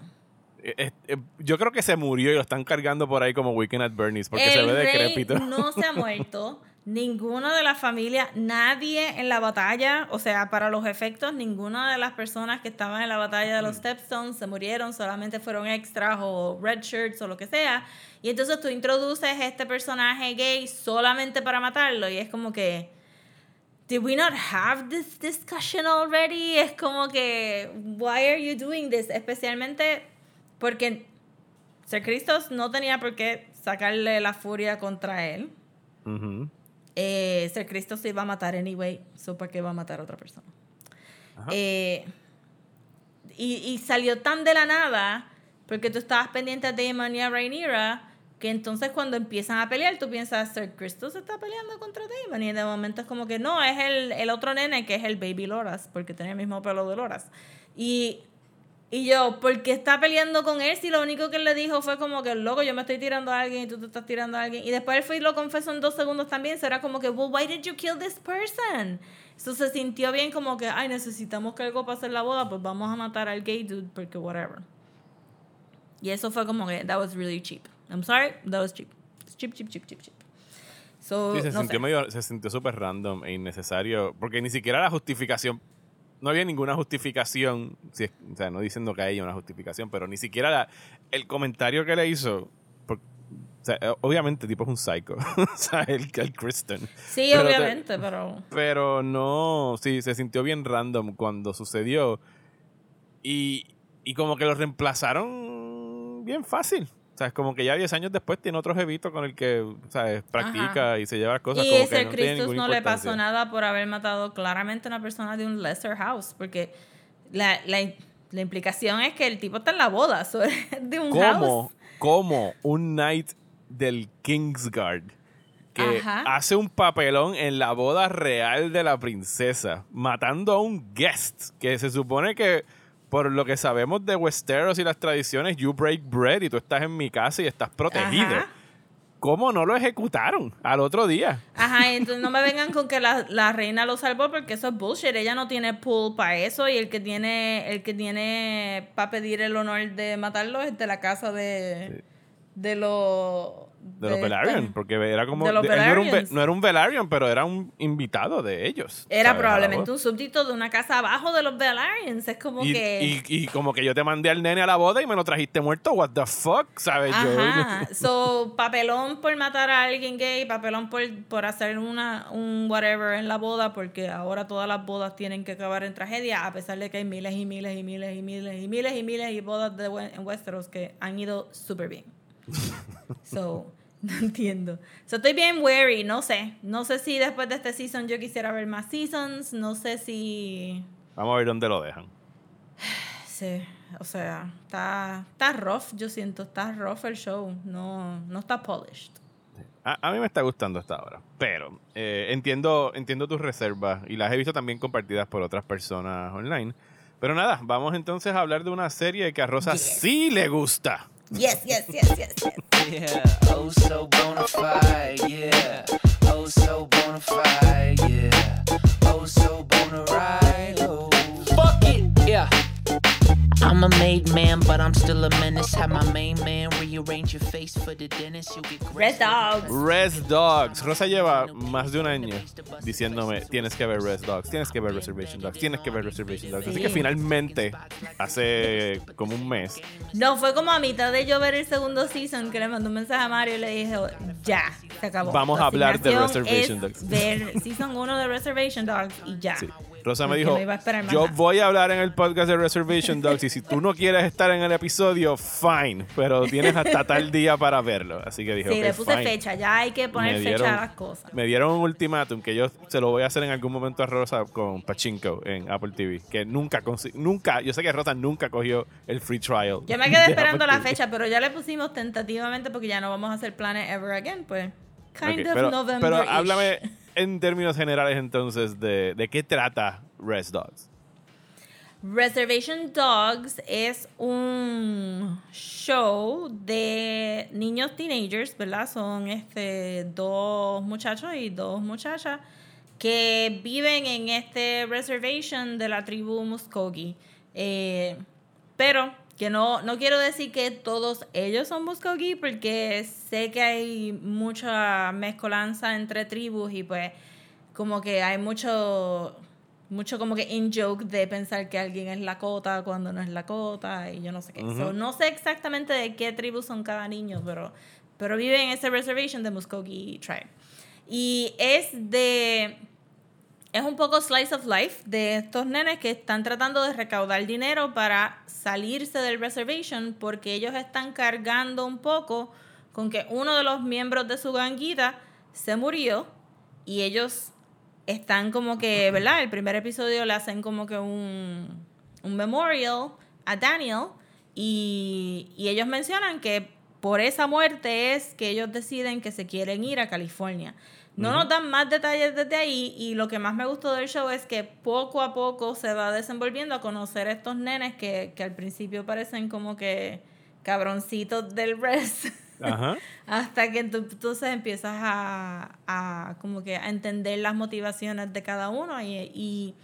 Eh, eh, eh, yo creo que se murió y lo están cargando por ahí como Weekend at Bernie's porque se ve decrépito. no se ha muerto. <laughs> Ninguna de las familias, nadie en la batalla, o sea, para los efectos, ninguna de las personas que estaban en la batalla de los Mm. Stepstones se murieron, solamente fueron extras o red shirts o lo que sea. Y entonces tú introduces este personaje gay solamente para matarlo y es como que, did we not have this discussion already? Es como que, why are you doing this? Especialmente porque Ser Cristos no tenía por qué sacarle la furia contra él. Ujú. Eh, Ser Cristo se iba a matar anyway, ¿para qué va a matar a otra persona? Eh, y, y salió tan de la nada, porque tú estabas pendiente a Damon y a Rhaenyra, que entonces cuando empiezan a pelear, tú piensas, Ser Cristo se está peleando contra Damon, y de momento es como que no, es el, el otro nene que es el Baby Loras, porque tiene el mismo pelo de Loras. Y, y yo, ¿por qué está peleando con él si lo único que él le dijo fue como que, loco, yo me estoy tirando a alguien y tú te estás tirando a alguien? Y después él fue y lo confesó en dos segundos también. Será como que, well, why did you kill this person? Eso se sintió bien como que, ay, necesitamos que algo pase en la boda, pues vamos a matar al gay dude porque whatever. Y eso fue como que, that was really cheap. I'm sorry, that was cheap. It's cheap, cheap, cheap, cheap, cheap. So, Sí, se no sintió sé. medio, se sintió súper random e innecesario, porque ni siquiera la justificación, no había ninguna justificación, si es- o sea, no diciendo que haya una justificación, pero ni siquiera la- el comentario que le hizo, por- O sea, obviamente el tipo es un psycho. <laughs> o sea, el, el Kristen. Sí, Pero te- obviamente, pero... Pero no, sí, se sintió bien random cuando sucedió. Y, y como que lo reemplazaron bien fácil. Sea, es como que ya 10 años después tiene otro jevito con el que, ¿sabes? Practica y se lleva las cosas Y como ese que no Christus no le pasó nada por haber matado claramente a una persona de un lesser house, porque la, la, la implicación es que el tipo está en la boda, <laughs> de un como, house. como un knight del Kingsguard que Ajá. hace un papelón en la boda real de la princesa, matando a un guest, que se supone que por lo que sabemos de Westeros y las tradiciones, you break bread y tú estás en mi casa y estás protegido. Ajá. ¿Cómo no lo ejecutaron al otro día? Ajá, entonces no me vengan con que la, la reina lo salvó porque eso es bullshit. Ella no tiene pool para eso y el que tiene el que tiene para pedir el honor de matarlo es de la casa de de los De los Velaryon, porque era como... de los él no, era un, Velaryons. no era un Velaryon, pero era un invitado de ellos. Era probablemente un súbdito de una casa abajo de los Velaryon. Es como Y, que. y, y como que yo te mandé al nene a la boda y me lo trajiste muerto, what the fuck, ¿sabes? Yo- Ajá. <laughs> So, papelón por matar a alguien gay, papelón por, por hacer una, un whatever en la boda, porque ahora todas las bodas tienen que acabar en tragedia, a pesar de que hay miles y miles y miles y miles y miles y miles y bodas de, en Westeros que han ido súper bien. So, <laughs> no entiendo. So, estoy bien wary, no sé. No sé si después de este season yo quisiera ver más seasons, no sé si... Vamos a ver dónde lo dejan. <sighs> Sí, o sea, está, está rough, yo siento, está rough el show, no, no está polished. A, a mí me está gustando hasta ahora, pero eh, entiendo, entiendo tus reservas y las he visto también compartidas por otras personas online. Pero nada, vamos entonces a hablar de una serie que a Rosa Yes. sí le gusta. Yes, yes, yes, yes, yes. Yeah, oh so bona fide, yeah. Oh so bona fide, yeah. Oh so bona ride, oh. Fuck it, yeah. I'm a made man, but I'm still a menace. Have my main man rearrange your face for the dentist. You get Red Dogs. Res Dogs. Rosa lleva más de un año diciéndome, tienes que ver Res Dogs, tienes que ver Reservation Dogs, tienes que ver Reservation Dogs. Así Sí. que finalmente, hace como un mes, No, fue como a mitad de yo ver el segundo season que le mandó un mensaje a Mario y le dije, ya, se acabó. Vamos a hablar de Reservation es Dogs. Ver <laughs> season 1 de Reservation Dogs y ya. Sí. Rosa me dijo, yo nada". voy a hablar en el podcast de Reservation Dogs y si tú no quieres estar en el episodio, fine, pero tienes hasta tal día para verlo. Así que dije, Sí, "Ok, le puse fine". fecha, ya hay que poner fecha a las cosas. Me dieron un ultimátum que yo se lo voy a hacer en algún momento a Rosa con Pachinko en Apple TV, que nunca, nunca, yo sé que Rosa nunca cogió el free trial. Yo me quedé esperando la fecha, pero ya le pusimos tentativamente porque ya no vamos a hacer planes ever again, pues. Kind of pero, November. pero háblame en términos generales entonces de, qué trata Res Dogs. Reservation Dogs es un show de niños teenagers, ¿verdad? Son este dos muchachos y dos muchachas que viven en este reservation de la tribu Muskogee. Eh, pero que no, no quiero decir que todos ellos son Muskogee porque sé que hay mucha mezcolanza entre tribus y pues como que hay mucho mucho como que in joke de pensar que alguien es Lakota cuando no es Lakota y yo no sé qué. So, no sé exactamente de qué tribu son cada niño, pero, pero vive en ese reservation de Muskogee Tribe. Y es de... Es un poco slice of life de estos nenes que están tratando de recaudar dinero para salirse del reservation porque ellos están cargando un poco con que uno de los miembros de su ganguita se murió y ellos están como que, ¿verdad? El primer episodio le hacen como que un, un memorial a Daniel y, y ellos mencionan que por esa muerte es que ellos deciden que se quieren ir a California. No nos dan más detalles desde ahí y lo que más me gustó del show es que poco a poco se va desenvolviendo a conocer a estos nenes que, que al principio parecen como que cabroncitos del res. <laughs> Ajá. Hasta que entonces empiezas a, a como que a entender las motivaciones de cada uno y, y,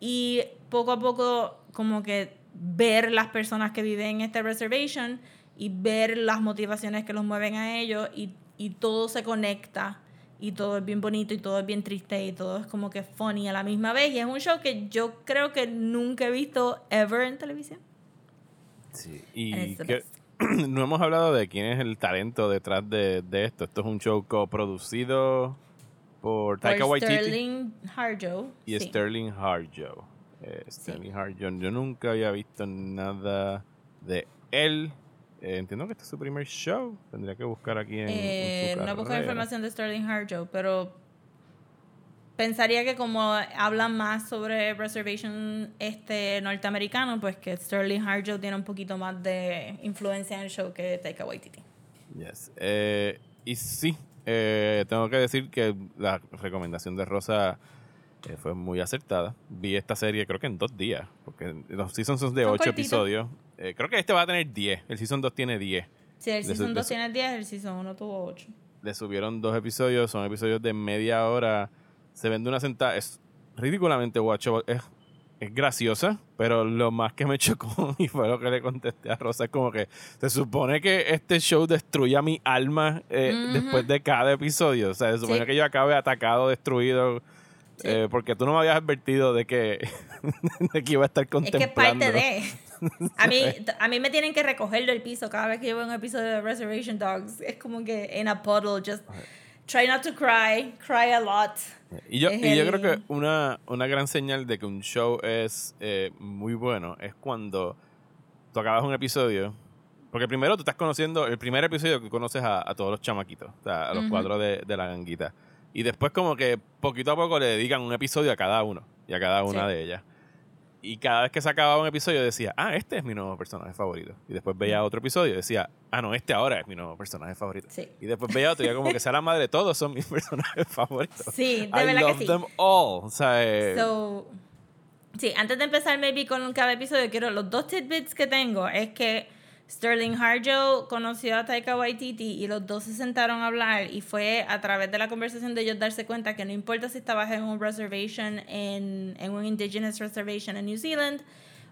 y poco a poco como que ver las personas que viven en este reservation y ver las motivaciones que los mueven a ellos y, y todo se conecta y todo es bien bonito y todo es bien triste y todo es como que funny a la misma vez y es un show que yo creo que nunca he visto ever en televisión. Sí. ¿Y best. <clears throat> no hemos hablado de quién es el talento detrás de, de esto. Esto es un show coproducido por Taika Por Waititi Sterling Harjo. y sí. Sterling Harjo. Eh, Sterling Harjo, yo nunca había visto nada de él. Eh, entiendo que este es su primer show. Tendría que buscar aquí en, en Eh, su no busco información de Sterling Harjo, pero pensaría que como hablan más sobre reservation este norteamericano, pues que Sterling Harjo tiene un poquito más de influencia en el show que Taika Waititi. Yes. Eh, y sí, eh, tengo que decir que la recomendación de Rosa eh, fue muy acertada. Vi esta serie creo que en dos días, porque los seasons son de ocho episodios. Eh, creo que este va a tener 10. El season 2 tiene 10. Si el season de 2 su- tiene 10, el season 1 tuvo 8. Le subieron dos episodios, son episodios de media hora. Se vende una sentada. Es ridículamente watchable. Es, es graciosa, pero lo más que me <laughs> chocó y fue lo que le contesté a Rosa es como que se supone que este show destruya mi alma eh, después de cada episodio. O sea, se supone Sí. que yo acabe atacado, destruido. Sí. eh, porque tú no me habías advertido de que, <laughs> de que iba a estar Es que es contemplando. parte de. A mí, <laughs> a mí me tienen que recoger del piso cada vez que yo veo un episodio de Reservation Dogs. Es como que en a puddle, just try not to cry, cry a lot. Y yo, y yo creo que una, una gran señal de que un show es eh, muy bueno es cuando tú acabas un episodio. Porque primero tú estás conociendo, el primer episodio que conoces a, a todos los chamaquitos, o sea, a los Ujú. cuatro de, de la ganguita. Y después como que poquito a poco le dedican un episodio a cada uno y a cada una Sí. de ellas. Y cada vez que se acababa un episodio decía, ah, este es mi nuevo personaje favorito. Y después veía otro episodio y decía, ah, no, este ahora es mi nuevo personaje favorito. Sí. Y después veía otro y era como que <laughs> sea la madre, todos son mis <laughs> personajes favoritos. Sí, de I verdad love que sí. them all. O sea, eh, So, sí, antes de empezar maybe con cada episodio, quiero los dos tidbits que tengo es que Sterling Harjo conoció a Taika Waititi y los dos se sentaron a hablar y fue a través de la conversación de ellos darse cuenta que no importa si estabas en un reservation en, en un indigenous reservation en New Zealand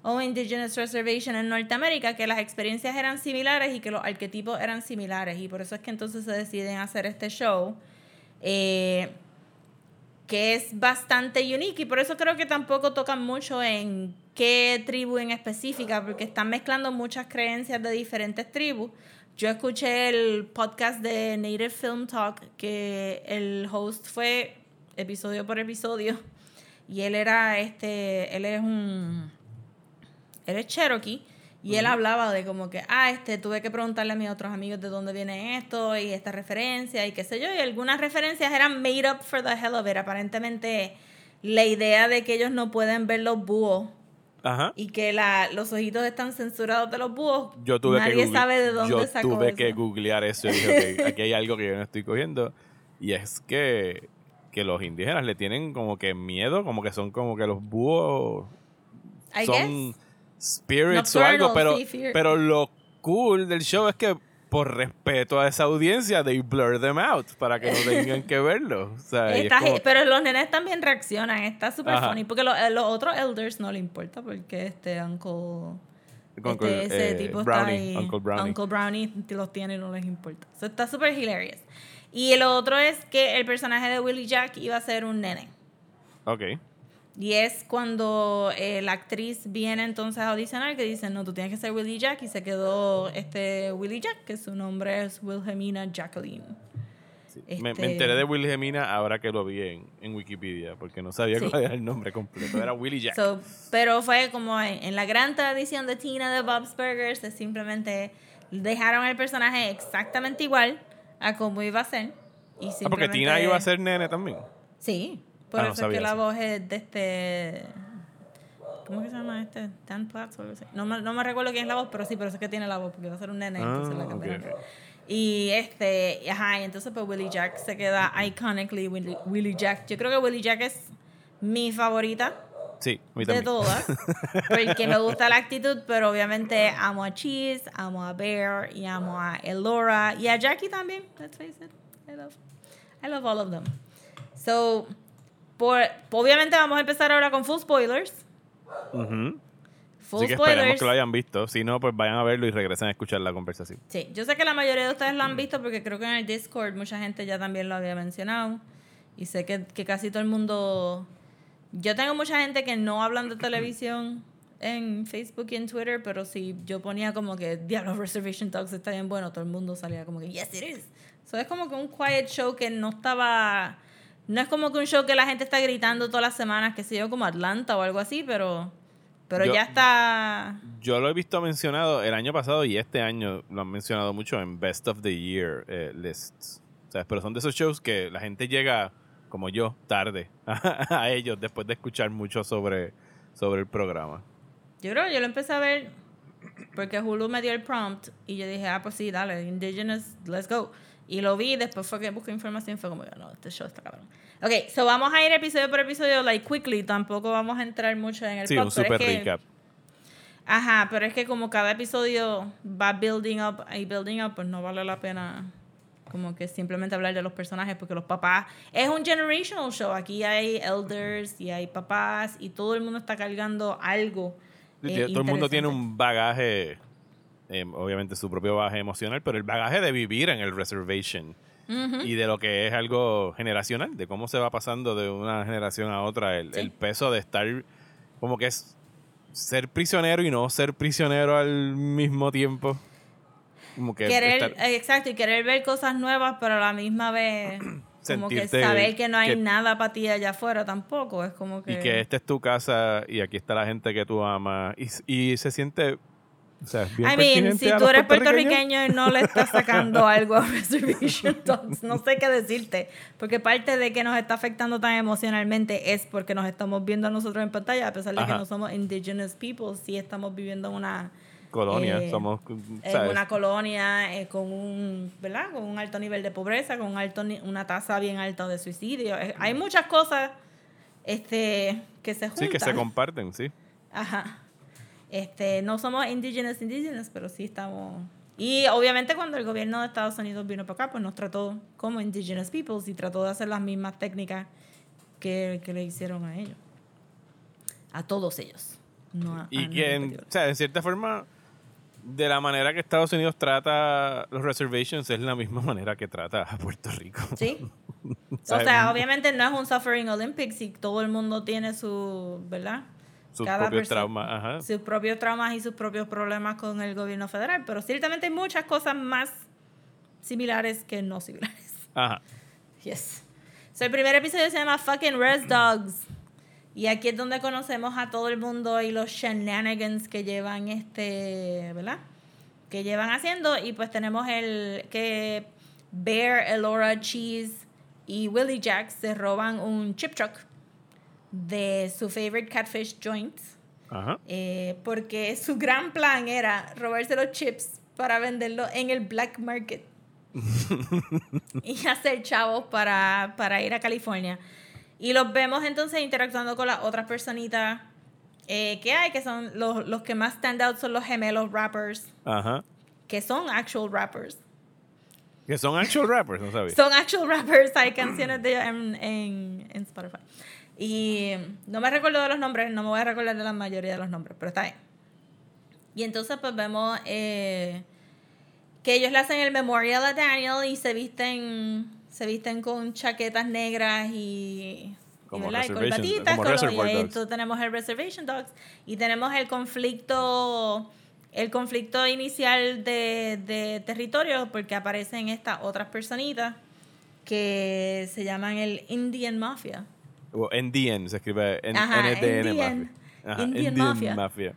o un indigenous reservation en Norteamérica, que las experiencias eran similares y que los arquetipos eran similares y por eso es que entonces se deciden hacer este show. Eh, que es bastante unique y por eso creo que tampoco tocan mucho en qué tribu en específica, porque están mezclando muchas creencias de diferentes tribus. Yo escuché el podcast de Native Film Talk, que el host fue episodio por episodio, y él era este, él es un, él es Cherokee, y él hablaba de como que, ah, este, tuve que preguntarle a mis otros amigos de dónde viene esto y esta referencia y qué sé yo. Y algunas referencias eran made up for the hell of it. Aparentemente, la idea de que ellos no pueden ver los búhos ajá. y que la, los ojitos están censurados de los búhos, Yo tuve nadie que google- sabe de dónde yo sacó tuve eso. que googlear eso y dije, ok, <laughs> aquí hay algo que yo no estoy cogiendo. Y es que, que los indígenas le tienen como que miedo, como que son como que los búhos I son guess. spirits o Nocturnal, algo, pero, sí, pero lo cool del show es que por respeto a esa audiencia, they blur them out para que no tengan que verlo. O sea, y es Está como- ge- pero los nenes también reaccionan, está súper funny, porque lo- eh, los otros elders no le importa porque este uncle, Uncle, este, ese eh, tipo Brownie, está ahí, Uncle Brownie. Uncle Brownie t- los tiene y no les importa. So, está súper hilarious. Y el otro es que el personaje de Willie Jack iba a ser un nene. Ok. Y es cuando eh, la actriz viene entonces a audicionar que dice, no, tú tienes que ser Willie Jack. Y se quedó este Willie Jack, que su nombre es Wilhelmina Jacqueline. Sí. Me, me Este- enteré de Willy Gemina ahora que lo vi en, en Wikipedia, porque no sabía Sí. cuál era el nombre completo. Era Willy Jack. So, pero fue como en, en la gran tradición de Tina de Bob's Burgers, es simplemente dejaron el personaje exactamente igual a como iba a ser. Y ah, porque Tina iba a ser nene también. Sí, por Ah, no eso es sabía que la eso. voz es de este... ¿Cómo que se llama este? Dan Platz o algo así. No me, no me recuerdo quién es la voz, pero sí, por eso es que tiene la voz, porque va a ser un nene, entonces la Ah, ok, cambiaron. ok. Y este, ajá, y entonces pues Willie Jack se queda iconically Willie, Willie Jack. Yo creo que Willie Jack es mi favorita Sí, mí de todas. <laughs> Porque me gusta la actitud, pero obviamente amo a Cheese, amo a Bear y amo a Elora y a Jackie también. Let's face it. I love, I love all of them. So, por, obviamente vamos a empezar ahora con full spoilers. Ujú. Full Así que esperemos spoilers. que lo hayan visto. Si no, pues vayan a verlo y regresen a escuchar la conversación. Sí, yo sé que la mayoría de ustedes lo han visto porque creo que en el Discord mucha gente ya también lo había mencionado. Y sé que, que casi todo el mundo... Yo tengo mucha gente que no hablan de televisión en Facebook y en Twitter, pero si yo ponía como que Diablo Reservation Dogs está bien bueno, todo el mundo salía como que yes it is. So es como que un quiet show que no estaba no es como que un show que la gente está gritando todas las semanas, que sé yo, como Atlanta o algo así, pero pero Yo- ya está Yo lo he visto mencionado el año pasado y este año lo han mencionado mucho en Best of the Year eh, lists. O sea, pero son de esos shows que la gente llega, como yo, tarde a, <laughs> a ellos después de escuchar mucho sobre, sobre el programa. Yo creo que yo lo empecé a ver porque Hulu me dio el prompt y yo dije, ah, pues sí, dale, Indigenous, let's go. Y lo vi, después fue que busqué información y fue como, no, este show está cabrón. Ok, so vamos a ir episodio por episodio, like, quickly. Tampoco vamos a entrar mucho en el Sí, un super es que- recap. Ajá, pero es que como cada episodio va building up y building up, pues no vale la pena como que simplemente hablar de los personajes porque los papás es un generational show. Aquí hay elders y hay papás y todo el mundo está cargando algo. eh, Todo el mundo tiene un bagaje, eh, obviamente su propio bagaje emocional, pero el bagaje de vivir en el reservation y de lo que es algo generacional, de cómo se va pasando de una generación a otra, el, Sí. el peso de estar como que es ser prisionero y no ser prisionero al mismo tiempo. Como que querer, estar- exacto, y querer ver cosas nuevas, pero a la misma vez <clears throat> como que saber que no hay que- nada para ti allá afuera tampoco. Es como que... y que esta es tu casa y aquí está la gente que tú amas y, y se siente o sea, bien I mean, si tú eres puertorriqueño y no le estás sacando <laughs> algo a Reservation Dogs, no sé qué decirte. Porque parte de que nos está afectando tan emocionalmente es porque nos estamos viendo a nosotros en pantalla, a pesar de que no somos indigenous people, sí estamos viviendo en una, colonia eh, somos en ¿sabes? una colonia eh, con un, ¿verdad? Con un alto nivel de pobreza, con un alto una tasa bien alta de suicidio. Eh, hay muchas cosas este, que se juntan. sí que se comparten sí Ajá. Este, no somos indigenous indígenas, pero sí estamos. Y obviamente cuando el gobierno de Estados Unidos vino para acá, pues nos trató como indigenous peoples y trató de hacer las mismas técnicas que, que le hicieron a ellos. A todos ellos. No a- a y que en, o sea, en cierta forma de la manera que Estados Unidos trata los reservations es la misma <laughs> manera que trata a Puerto Rico Sí. <laughs> O sea, obviamente no es un Suffering Olympics y todo el mundo tiene su, ¿verdad? Sus Cada propios traumas ajá. sus propios traumas y sus propios problemas con el gobierno federal, pero ciertamente hay muchas cosas más similares que no similares. ajá Yes. So, el primer episodio se llama Fucking Res Dogs. Y aquí es donde conocemos a todo el mundo y los shenanigans que llevan este, ¿verdad? Que llevan haciendo. Y pues tenemos el que Bear, Elora, Cheese y Willie Jack se roban un chip truck de su favorite catfish joint. ajá eh, porque su gran plan era robarse los chips para venderlo en el black market. <laughs> y hacer chavos para, para ir a California. Y los vemos entonces interactuando con las otras personitas eh, que hay, que son los, los que más stand out son los gemelos rappers, ajá que son actual rappers. que son actual rappers no sabía Son actual rappers, hay canciones de ellos en, en, en Spotify. Y no me recuerdo de los nombres, no me voy a recordar de la mayoría de los nombres, pero está bien. Y entonces pues vemos eh, que ellos le hacen el memorial a Daniel y se visten, se visten con chaquetas negras y, Como y corbatitas. como con y entonces tenemos el Reservation Dogs y tenemos el conflicto el conflicto inicial de, de territorio porque aparecen estas otras personitas que se llaman el Indian Mafia. NDN se escribe N- Ajá, NDN Indian- Mafia. Ajá, Indian Mafia. Mafia.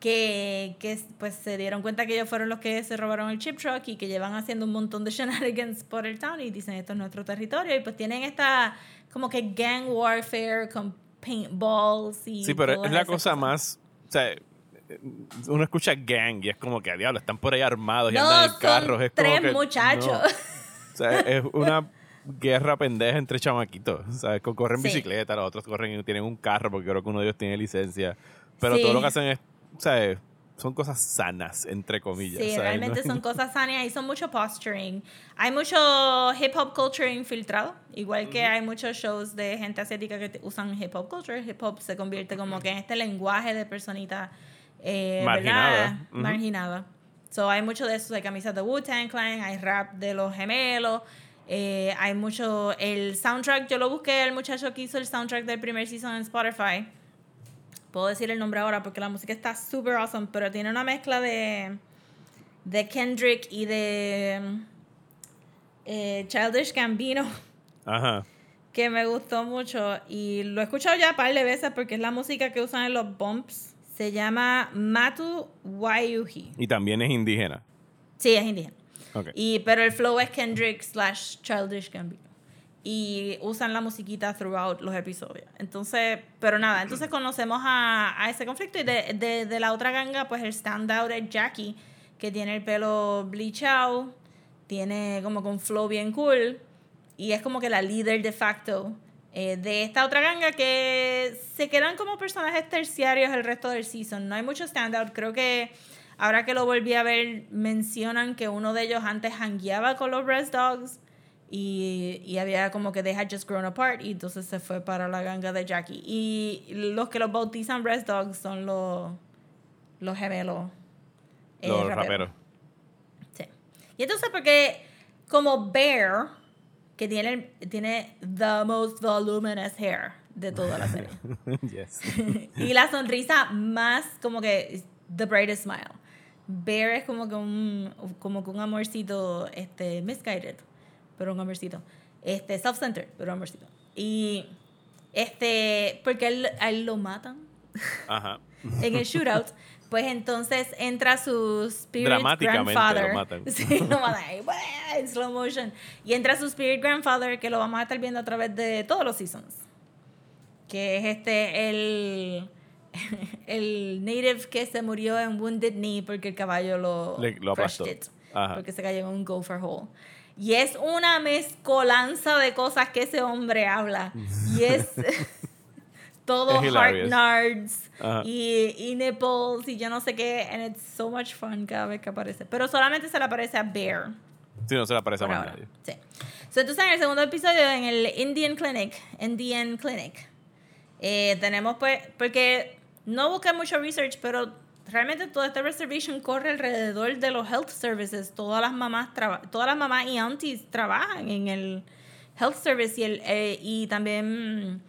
que, que pues se dieron cuenta que ellos fueron los que se robaron el chip truck y que llevan haciendo un montón de <laughs> shenanigans por el town y dicen esto es nuestro territorio y pues tienen esta como que gang warfare con paintballs y Sí, pero es la cosa cosas. más. O sea, uno escucha gang y es como que, diablo, están por ahí armados y andan en carros. Es como tres que, muchachos. no. O sea, es una <laughs> guerra pendeja entre chamaquitos. ¿Sabes? Corren Sí. bicicleta, los otros corren y tienen un carro porque creo que uno de ellos tiene licencia. Pero Sí. todo lo que hacen es. ¿Sabes? Son cosas sanas, entre comillas. Sí, ¿sabes? realmente No- son cosas sanas y son mucho posturing. Hay mucho hip hop culture infiltrado, igual que hay muchos shows de gente asiática que usan hip hop culture. Hip hop se convierte como que en este lenguaje de personita eh, Marginada. Marginada. So, hay mucho de eso, hay camisas de Wu-Tang Clan, hay rap de los gemelos, eh, hay mucho, el soundtrack, yo lo busqué, el muchacho que hizo el soundtrack del primer season en Spotify, puedo decir el nombre ahora porque la música está super awesome, pero tiene una mezcla de, de Kendrick y de eh, Childish Gambino Ajá. que me gustó mucho y lo he escuchado ya un par de veces porque es la música que usan en los bumps. Se llama Matu Wayuhi. Y también es indígena. Sí, es indígena. Ok. Y, pero el flow es Kendrick slash Childish Gambino. Y usan la musiquita throughout los episodios. Entonces, pero nada, entonces conocemos a, a ese conflicto. Y de, de, de la otra ganga, pues el standout es Jackie, que tiene el pelo bleachado, tiene como con flow bien cool. Y es como que la líder de facto eh, de esta otra ganga que se quedan como personajes terciarios el resto del season. No hay mucho standout. Creo que ahora que lo volví a ver, mencionan que uno de ellos antes hangueaba con los Res Dogs y, y había como que they had just grown apart y entonces se fue para la ganga de Jackie. Y los que los bautizan Res Dogs son los, los gemelos. eh, Los raperos. raperos. Sí. Y entonces, porque como Bear, que tiene, tiene the most voluminous hair de toda la serie. <laughs> yes. <laughs> y la sonrisa más como que the brightest smile. Bear es como que un, como que un amorcito este, misguided, pero un amorcito. Este, self-centered, pero un amorcito. Y este, porque a él, a él lo matan Ajá. <laughs> en el shootout, pues entonces entra su spirit Dramáticamente grandfather. lo matan. <laughs> Sí, lo matan ahí, en slow motion. Y entra su spirit grandfather, que lo vamos a estar viendo a través de todos los seasons. Que es este, el, <laughs> el native que se murió en Wounded Knee porque el caballo lo, Le- lo aplastó. it, porque se cayó en un gopher hole. Y es una mezcolanza de cosas que ese hombre habla. Y es <laughs> <laughs> todo Es heart Ajá. y, y nipples y yo no sé qué. And it's so much fun cada vez que aparece. Pero solamente se le aparece a Bear. Si no se le aparece a más ahora. nadie. Sí. So, entonces en el segundo episodio, en el Indian Clinic, Indian Clinic, eh, tenemos pues, porque no busqué mucho research, pero realmente toda esta reservation corre alrededor de los health services. Todas las mamás, todas las mamás y aunties trabajan en el health service y, el, eh, y también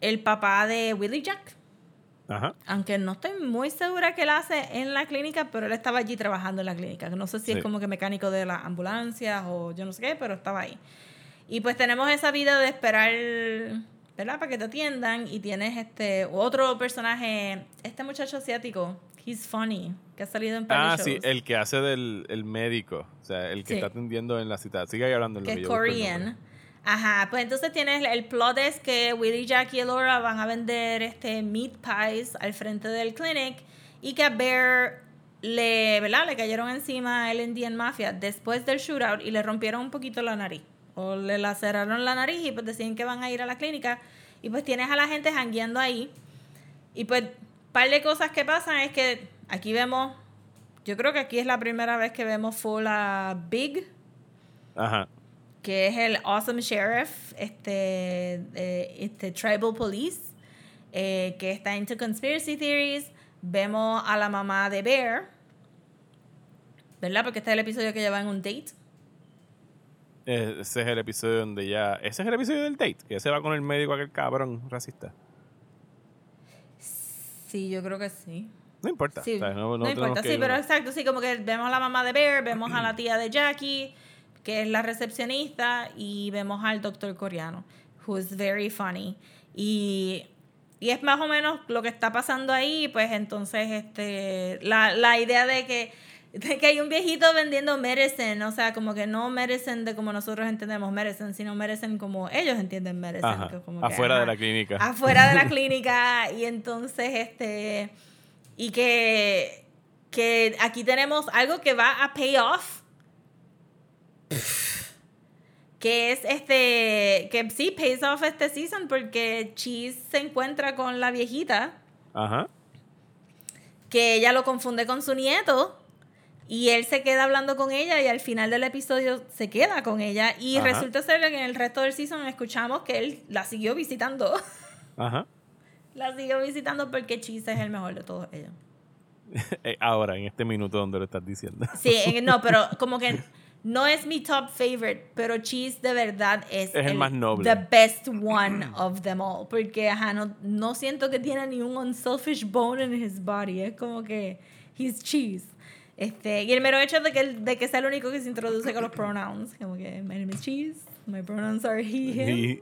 el papá de Willie Jack. Ajá. Aunque no estoy muy segura que él hace en la clínica, pero él estaba allí trabajando en la clínica. No sé si Sí. es como que mecánico de las ambulancias o yo no sé qué, pero estaba ahí. Y pues tenemos esa vida de esperar, ¿verdad? Para que te atiendan. Y tienes este otro personaje, este muchacho asiático, he's funny, que ha salido en Ah, sí, shows, el que hace del el médico. O sea, el que Sí. está atendiendo en la cita. Sigue ahí hablando en lo que que es Korean. Ajá, pues entonces tienes el plot es que Willie, Jack y Laura van a vender este meat pies al frente del clinic y que a Bear le, ¿verdad? le cayeron encima el Indian Mafia después del shootout y le rompieron un poquito la nariz o le laceraron la nariz y pues deciden que van a ir a la clínica y pues tienes a la gente jangueando ahí y pues par de cosas que pasan es que aquí vemos yo creo que aquí es la primera vez que vemos full a Big Ajá. que es el Awesome Sheriff, este, eh, este Tribal Police, eh, que está into conspiracy theories. Vemos a la mamá de Bear, ¿verdad? Porque este es el episodio que lleva en un date. Eh, Ese es el episodio donde ya. Ese es el episodio del date. Que se va con el médico aquel cabrón racista. Sí, yo creo que sí. No importa. Sí, o sea, no, no, no tenemos importa, sí, pero exacto, sí, como que vemos a la mamá de Bear, vemos a la <clears throat> tía de Jackie, que es la recepcionista, y vemos al doctor coreano, who is very funny. Y, y es más o menos lo que está pasando ahí, pues entonces este la, la idea de que, de <laughs> que hay un viejito vendiendo medicine, o sea, como que no medicine de como nosotros entendemos medicine, sino medicine como ellos entienden medicine. Ajá, que como que, afuera de ajá la clínica. afuera de la <laughs> clínica y entonces este y que que aquí tenemos algo que va a pay off que es este que sí pays off este season porque Cheese se encuentra con la viejita Ajá. que ella lo confunde con su nieto y él se queda hablando con ella y al final del episodio se queda con ella y Ajá. resulta ser que en el resto del season escuchamos que él la siguió visitando <laughs> Ajá. La sigo visitando porque Cheese es el mejor de todos ellos. <laughs> Eh, Ahora, en este minuto donde lo estás diciendo. Sí, en- no, pero <laughs> como que no es mi top favorite, pero Cheese de verdad es, Es el más noble. The best <clears throat> one of them all. Porque, ajá, no, no siento que tiene ni un unselfish bone in his body. Es como que he's Cheese. Este, y el mero hecho de que, de que sea el único que se introduce con los pronouns. Como que, my name is Cheese, my pronouns are he, him. Y-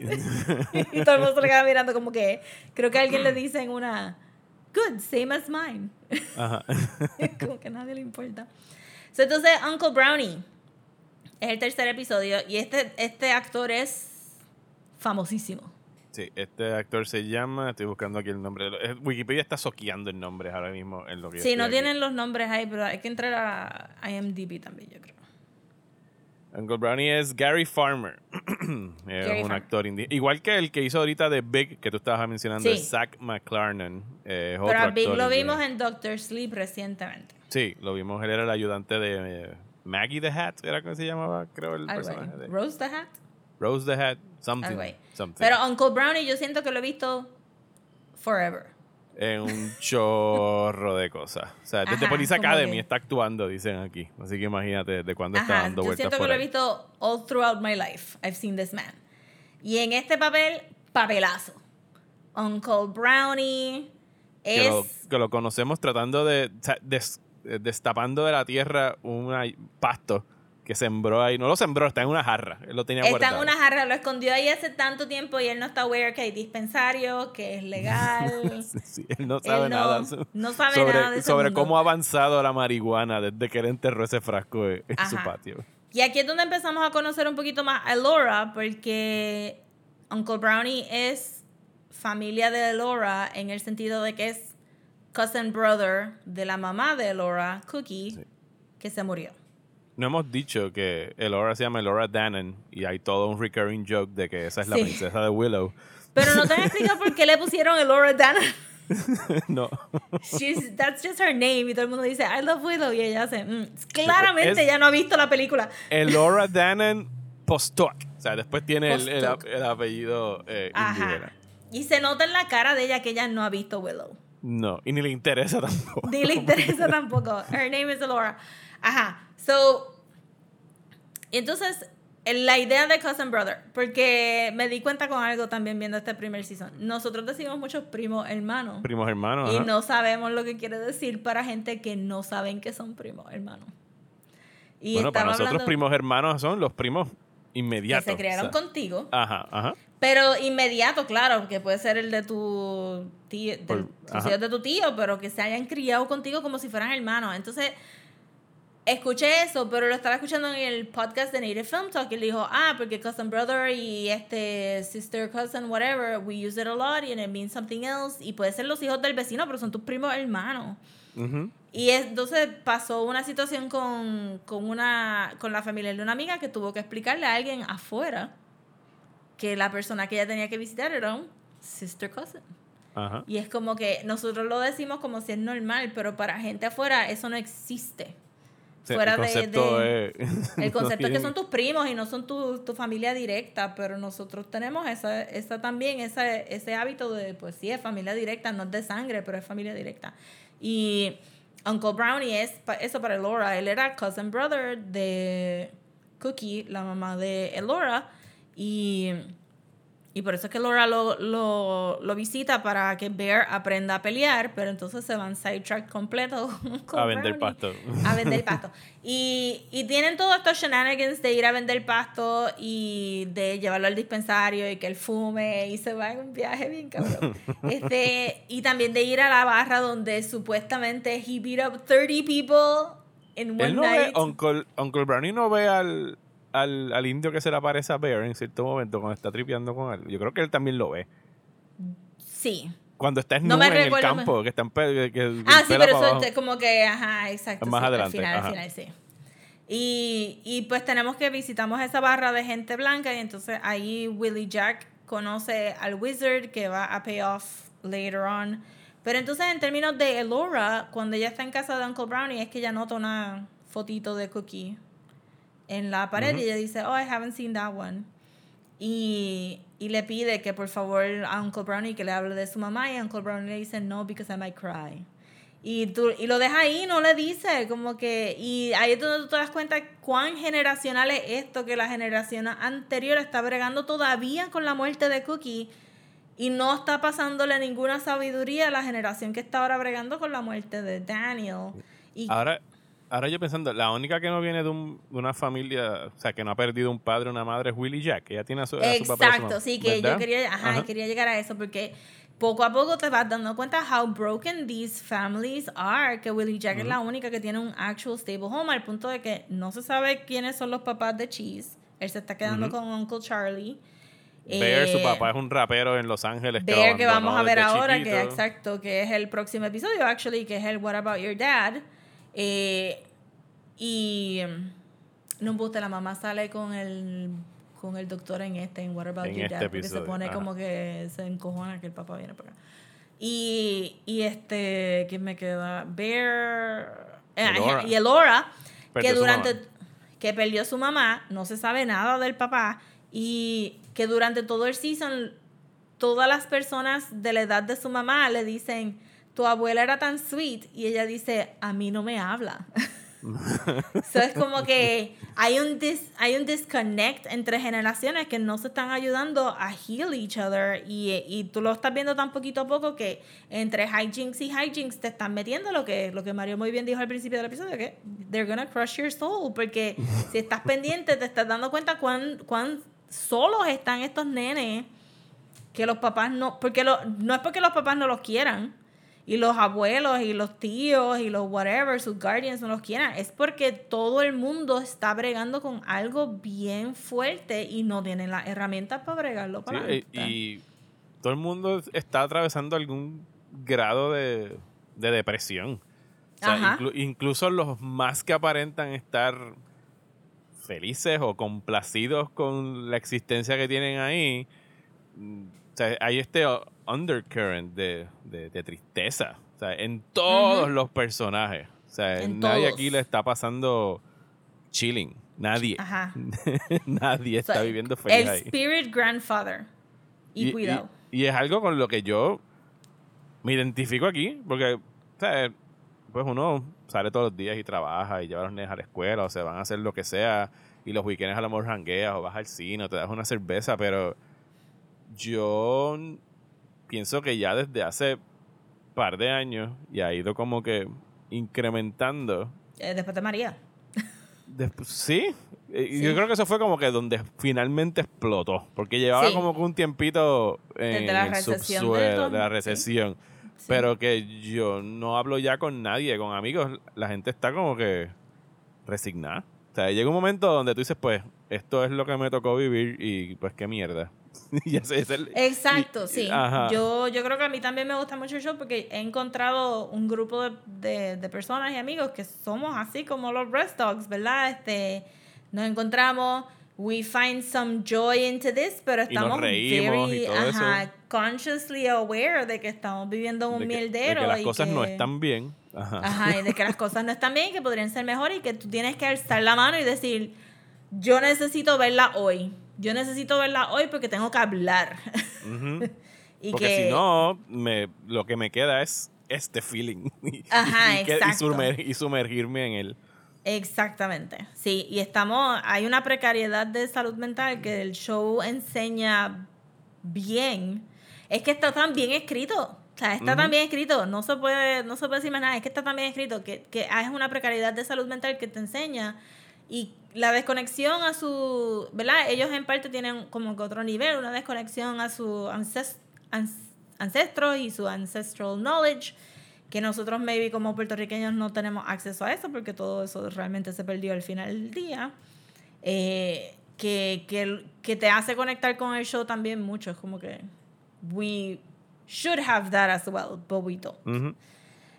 <laughs> y todo el mundo se le queda mirando como que, creo que alguien le dice en una, good, same as mine. Ajá. <laughs> como que a nadie le importa. So, entonces, Uncle Brownie es el tercer episodio y este, este actor es famosísimo. Sí, este actor se llama, estoy buscando aquí el nombre. Wikipedia está soqueando en nombres ahora mismo en lo que Sí, no aquí. tienen los nombres ahí, pero hay que entrar a IMDb también, yo creo. Uncle Brownie es Gary Farmer. <clears throat> es Gary un Farmer. actor indie. Igual que el que hizo ahorita de Big, que tú estabas mencionando, Sí. es Zach McClarnon. eh, es Pero otro a Big lo vimos en Doctor Sleep recientemente. Sí, lo vimos. Él era el ayudante de eh, Maggie the Hat, ¿era como se llamaba? Creo el personaje. De Rose the Hat. Rose the Hat, something. Something. Pero Uncle Brownie yo siento que lo he visto forever. en un chorro de cosas. O sea, desde Ajá, Police Academy que- está actuando, dicen aquí. Así que imagínate de cuándo está dando yo vueltas siento que por lo he ahí. visto all throughout my life. I've seen this man. Y en este papel, papelazo. Uncle Brownie que, lo, es... que lo conocemos tratando de, des- eh, destapando de la tierra un pasto que sembró ahí. No lo sembró, está en una jarra. Él lo tenía Está en una jarra, lo escondió ahí hace tanto tiempo y él no está aware que hay dispensario, que es legal. <laughs> Sí, sí, él no sabe Él no- nada. no sabe sobre, nada de sobre mundo. cómo ha avanzado la marihuana desde que él enterró ese frasco en, en su patio. Y aquí es donde empezamos a conocer un poquito más a Laura, porque Uncle Brownie es familia de Laura en el sentido de que es cousin brother de la mamá de Laura, Cookie, Sí. que se murió. No hemos dicho que Elora se llama Elora Dannon y hay todo un recurring joke de que esa es la Sí. princesa de Willow. Pero no te han explicado por qué le pusieron a Laura Dannon. <laughs> no. She's, that's just her name. Y todo el mundo dice, I love Willow. Y ella hace, "Mm". claramente Es- ella no ha visto la película. Elora Dannon Postock. O sea, después tiene el, el- el apellido eh. Ajá. Y se nota en la cara de ella que ella no ha visto Willow. No, y ni le interesa <laughs> tampoco. Ni le interesa tampoco. Her name is Laura. Ajá. So, entonces, en la idea de Cousin Brother, porque me di cuenta con algo también viendo este primer season. Nosotros decimos muchos primos hermanos. Primos hermanos. Y ajá. no sabemos lo que quiere decir para gente que no saben que son primos hermanos. Y bueno, para nosotros hablando primos hermanos son los primos que inmediatos. se criaron o sea. contigo. Ajá, ajá. Pero inmediato, claro, que puede ser el de tu tío, del- Por- de tu tío, pero que se hayan criado contigo como si fueran hermanos. Entonces, escuché eso, pero lo estaba escuchando en el podcast de Native Film Talk y él dijo, ah, porque cousin brother y este sister cousin, whatever, we use it a lot and it means something else. Y puede ser los hijos del vecino, pero son tus primos hermanos. Y es- entonces pasó una situación con, con, una, con la familia de una amiga que tuvo que explicarle a alguien afuera que la persona que ella tenía que visitar era un sister cousin. Ajá. Y es como que nosotros lo decimos como si es normal, pero para gente afuera eso no existe. Sí, Fuera el de- concepto de- es- <laughs> El concepto es que son tus primos y no son tu, tu familia directa, pero nosotros tenemos esa, esa también, esa, ese hábito de, pues sí, es familia directa, no es de sangre, pero es familia directa. Y Uncle Brownie es eso para Elora. Él era cousin brother de Cookie, la mamá de Elora, y, y por eso es que Laura lo, lo, lo visita para que Bear aprenda a pelear, pero entonces se van sidetrack completo <laughs> con A vender Brownie pasto. a vender pasto. Y, y tienen todos estos shenanigans de ir a vender pasto y de llevarlo al dispensario y que él fume y se va en un viaje bien cabrón. <laughs> Este, y también de ir a la barra donde supuestamente he beat up 30 people in one Él no ve, night. Uncle, Uncle Brownie no ve al, al, al indio que se le aparece a Bear en cierto momento cuando está tripeando con él. Yo creo que él también lo ve. Sí. Cuando está No en el campo, que está en que, que Ah, sí, pero eso es como que, ajá, exacto. Más sí, adelante, Al final, ajá. al final, sí. Y, y pues tenemos que visitamos esa barra de gente blanca y entonces ahí Willie Jack conoce al wizard que va a pay off later on. Pero entonces en términos de Elora, cuando ella está en casa de Uncle Brownie, es que ella nota una fotito de Cookie en la pared y ella dice, oh, I haven't seen that one. Y, y le pide que por favor a Uncle Brownie que le hable de su mamá y Uncle Brownie le dice, no, because I might cry. Y, tú, y lo deja ahí, no le dice, como que, y ahí es donde tú te das cuenta cuán generacional es esto, que la generación anterior está bregando todavía con la muerte de Cookie y no está pasándole ninguna sabiduría a la generación que está ahora bregando con la muerte de Daniel. Y Ahora, ahora yo pensando, la única que no viene de, un- de una familia, o sea, que no ha perdido un padre o una madre es Willie Jack. Ella tiene a su, a su papá Exacto, sí, que ¿verdad? yo quería, ajá, Ajá. quería llegar a eso porque poco a poco te vas dando cuenta how broken these families are, que Willie Jack es la única que tiene un actual stable home al punto de que no se sabe quiénes son los papás de Cheese. Él se está quedando con Uncle Charlie. Bear, su Eh, papá es un rapero en Los Ángeles. Bear que vamos a ver ahora, que exacto, que es el próximo episodio, actually, que es el What About Your Dad. Eh, y mm, no me gusta, la mamá sale con el con el doctor en este, en What About En Your este Dad, porque se pone ajá. como que se encojona que el papá viene para acá. Y, y este, ¿quién me queda? Bear. eh, Elora. y Elora, Perdió que durante. que perdió su mamá, no se sabe nada del papá. Y que durante todo el season, todas las personas de la edad de su mamá le dicen: Tu abuela era tan sweet. Y ella dice: A mí no me habla. <laughs> so es como que hay un, dis- hay un disconnect entre generaciones que no se están ayudando a heal each other y, y tú lo estás viendo tan poquito a poco que entre hijinks y hijinks te están metiendo lo que, lo que Mario muy bien dijo al principio del episodio, que they're gonna crush your soul, porque si estás pendiente te estás dando cuenta cuán, cuán solos están estos nenes que los papás no, porque lo, no es porque los papás no los quieran y los abuelos y los tíos y los whatever, sus guardians no los quieran, es porque todo el mundo está bregando con algo bien fuerte y no tienen las herramientas para bregarlo Sí, para y, adelante. y todo el mundo está atravesando algún grado de, de depresión. O sea, inclu- incluso los más que aparentan estar felices o complacidos con la existencia que tienen ahí, mm, o sea, hay este undercurrent de, de- de tristeza o sea, en todos Ujú. los personajes. O sea, En nadie todos. aquí le está pasando chilling. Nadie. Ajá. <laughs> nadie O sea, está viviendo feliz el ahí. spirit grandfather. Y, cuidado. y es algo con lo que yo me identifico aquí, porque, o sea, pues uno sale todos los días y trabaja y lleva a los nenes a la escuela o se van a hacer lo que sea y los weekends a lo mejor jangueas o vas al cine o te das una cerveza, pero yo pienso que ya desde hace par de años y ha ido como que incrementando Eh, después de María. Sí, Eh, Sí. yo creo que eso fue como que donde finalmente explotó, porque llevaba Sí. como que un tiempito en Desde la el recesión subsuelo de la recesión, Sí. pero que yo no hablo ya con nadie, con amigos, la gente está como que resignada. O sea, llega un momento donde tú dices, pues, esto es lo que me tocó vivir y pues qué mierda. <laughs> Y ese es el- Exacto, y- sí. ajá. Yo, yo creo que a mí también me gusta mucho el show porque he encontrado un grupo de, de- de personas y amigos que somos así como los Rest Dogs, ¿verdad? Este, nos encontramos, we find some joy into this, pero estamos very, ajá, consciously aware de que estamos viviendo un de que, de que las y cosas no están bien. Ajá. Ajá, y de que las cosas no están bien y que podrían ser mejor y que tú tienes que alzar la mano y decir, yo necesito verla hoy. Yo necesito verla hoy porque tengo que hablar. Ujú. <laughs> y Porque que, si no, me, lo que me queda es este feeling. <laughs> Ajá, y, que- y exacto. sumer- y sumergirme en él. Exactamente, sí, y estamos, hay una precariedad de salud mental que el show enseña bien. Es que está tan bien escrito, o sea, está tan Ujú. bien escrito, no se puede, no se puede decir más nada, es que está tan bien escrito que, que es una precariedad de salud mental que te enseña y la desconexión a su, ¿verdad? Ellos en parte tienen como que otro nivel, una desconexión a su ances- ans- ancestros y su ancestral knowledge que nosotros maybe como puertorriqueños no tenemos acceso a eso porque todo eso realmente se perdió al final del día. Eh, que, que, que te hace conectar con el show también mucho. Es como que we should have that as well, but we don't. Ujú.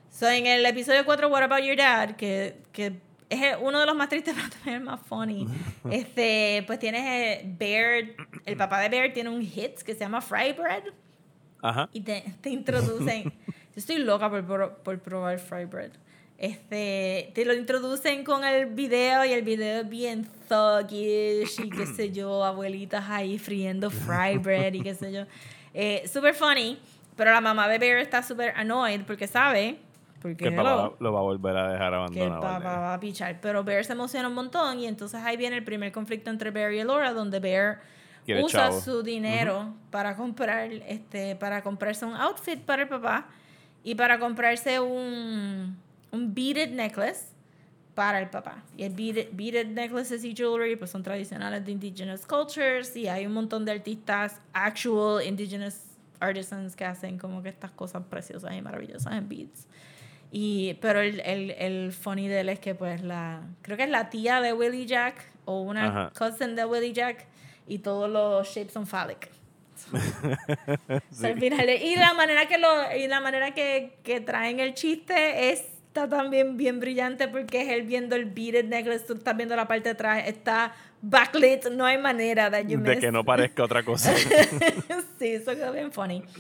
So, en el episodio 4, What About Your Dad, que, que es uno de los más tristes, <laughs> pero también el más funny. <laughs> este, pues tienes Bear, el papá de Bear tiene un hit que se llama Fry Bread Ajá. y te, te introducen. <laughs> Yo estoy loca por, por, por probar fry bread. Este, te lo introducen con el video y el video es bien thuggish y qué sé yo, abuelitas ahí friendo fry bread y qué sé yo. Eh, super funny, pero la mamá de Bear está súper annoyed porque sabe Porque Que papá lo va a volver a dejar que abandonado. papá al nene. va a pichar. Pero Bear se emociona un montón y entonces ahí viene el primer conflicto entre Bear y Laura, donde Bear Quiere usa chavo. su dinero para comprar este para comprarse un outfit para el papá y para comprarse un, un beaded necklace para el papá. Y el beaded, beaded necklaces y jewelry pues son tradicionales de indigenous cultures y hay un montón de artistas actual indigenous artisans que hacen como que estas cosas preciosas y maravillosas en beads. Y, pero el, el, el funny de él es que pues la, creo que es la tía de Willie Jack o una Ajá. cousin de Willie Jack y todos los shapes son phallic. <laughs> Final, y la manera que lo y la manera que, que traen el chiste está también bien brillante porque es él viendo el beaded necklace, tú estás viendo la parte de atrás, está backlit, no hay manera De miss. que no parezca otra cosa. <laughs> sí, eso quedó bien funny. <laughs>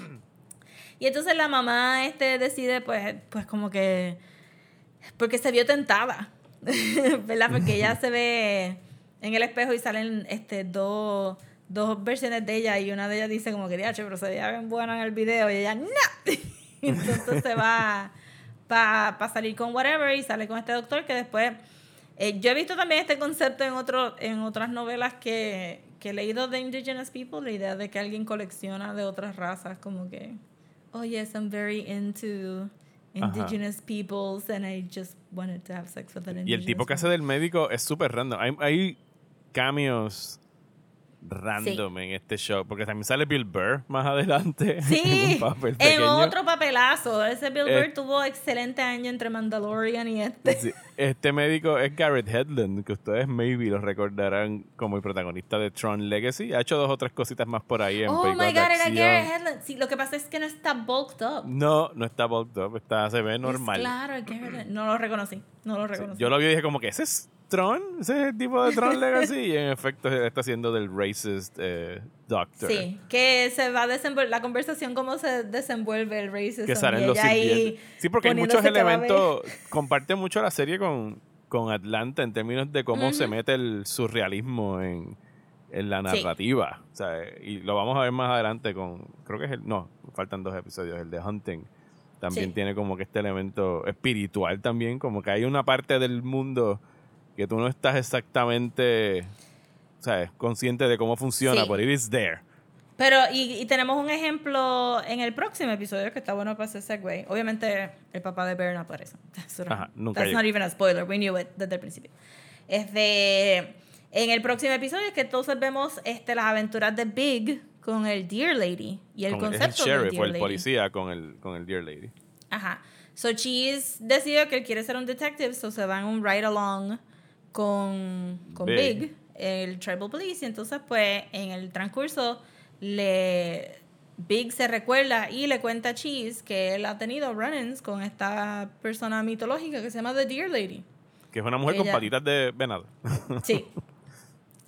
Y entonces la mamá este decide, pues, pues como que. Porque se vio tentada. <laughs> ¿Verdad? Porque ella se ve en el espejo y salen este, dos, dos versiones de ella y una de ellas dice como que, diache, pero se veía bien buena en el video y ella, ¡no! <laughs> Entonces se va para salir con whatever y sale con este doctor que después... eh, yo he visto también este concepto en, otro, en otras novelas que, que he leído de Indigenous People, la idea de que alguien colecciona de otras razas, como que, oh yes, I'm very into Indigenous peoples and I just wanted to have sex with an Y Indigenous el tipo que hace woman." del médico es súper random. Hay, hay cameos random en este show. Porque también sale Bill Burr más adelante. <laughs> en Sí, un papel en pequeño. otro papelazo. Ese Bill Eh, Burr tuvo excelente año entre Mandalorian y este. Sí, Este médico es Garrett Hedlund, que ustedes maybe lo recordarán como el protagonista de Tron Legacy. Ha hecho dos o tres cositas más por ahí en Oh my god, era. Garrett Hedlund. Sí, lo que pasa es que no está bulked up. No, no está bulked up, está, se ve Es normal. claro, es Garrett. No lo reconocí. No lo Sí, reconocí. Yo lo vi y dije como que ese es Tron, ese es el tipo de Tron <laughs> Legacy y en efecto está haciendo del racist eh, doctor. Sí, que se va a desenvolver, la conversación, cómo se desenvuelve el racism. que salen los ahí. Sí, porque hay muchos elementos, comparte mucho la serie con, con Atlanta en términos de cómo se mete el surrealismo en, en la Sí. narrativa. O sea, y lo vamos a ver más adelante con, creo que es el, no, faltan dos episodios, el de Hunting. También Sí. tiene como que este elemento espiritual también, como que hay una parte del mundo que tú no estás exactamente, ¿sabes? Consciente de cómo funciona, Sí. but it is there. Pero, y, y tenemos un ejemplo en el próximo episodio que está bueno para ese segue. Obviamente, el papá de Bear no aparece. <laughs> No- Ajá, nunca That's not even a spoiler. We knew it desde el principio. Este, en el próximo episodio es que entonces vemos este, las aventuras de Big con el Dear Lady. Y el Con- es concepto el del sheriff Dear o el Lady. policía con el, con el Dear Lady. Ajá. So Cheese decidió que él quiere ser un detective, so se van un ride along con, con Big. Big. el tribal police, y entonces pues en el transcurso le Big se recuerda y le cuenta a Cheese que él ha tenido run-ins con esta persona mitológica que se llama The Dear Lady. Que es una mujer con Ella- patitas de venado. <laughs> Sí.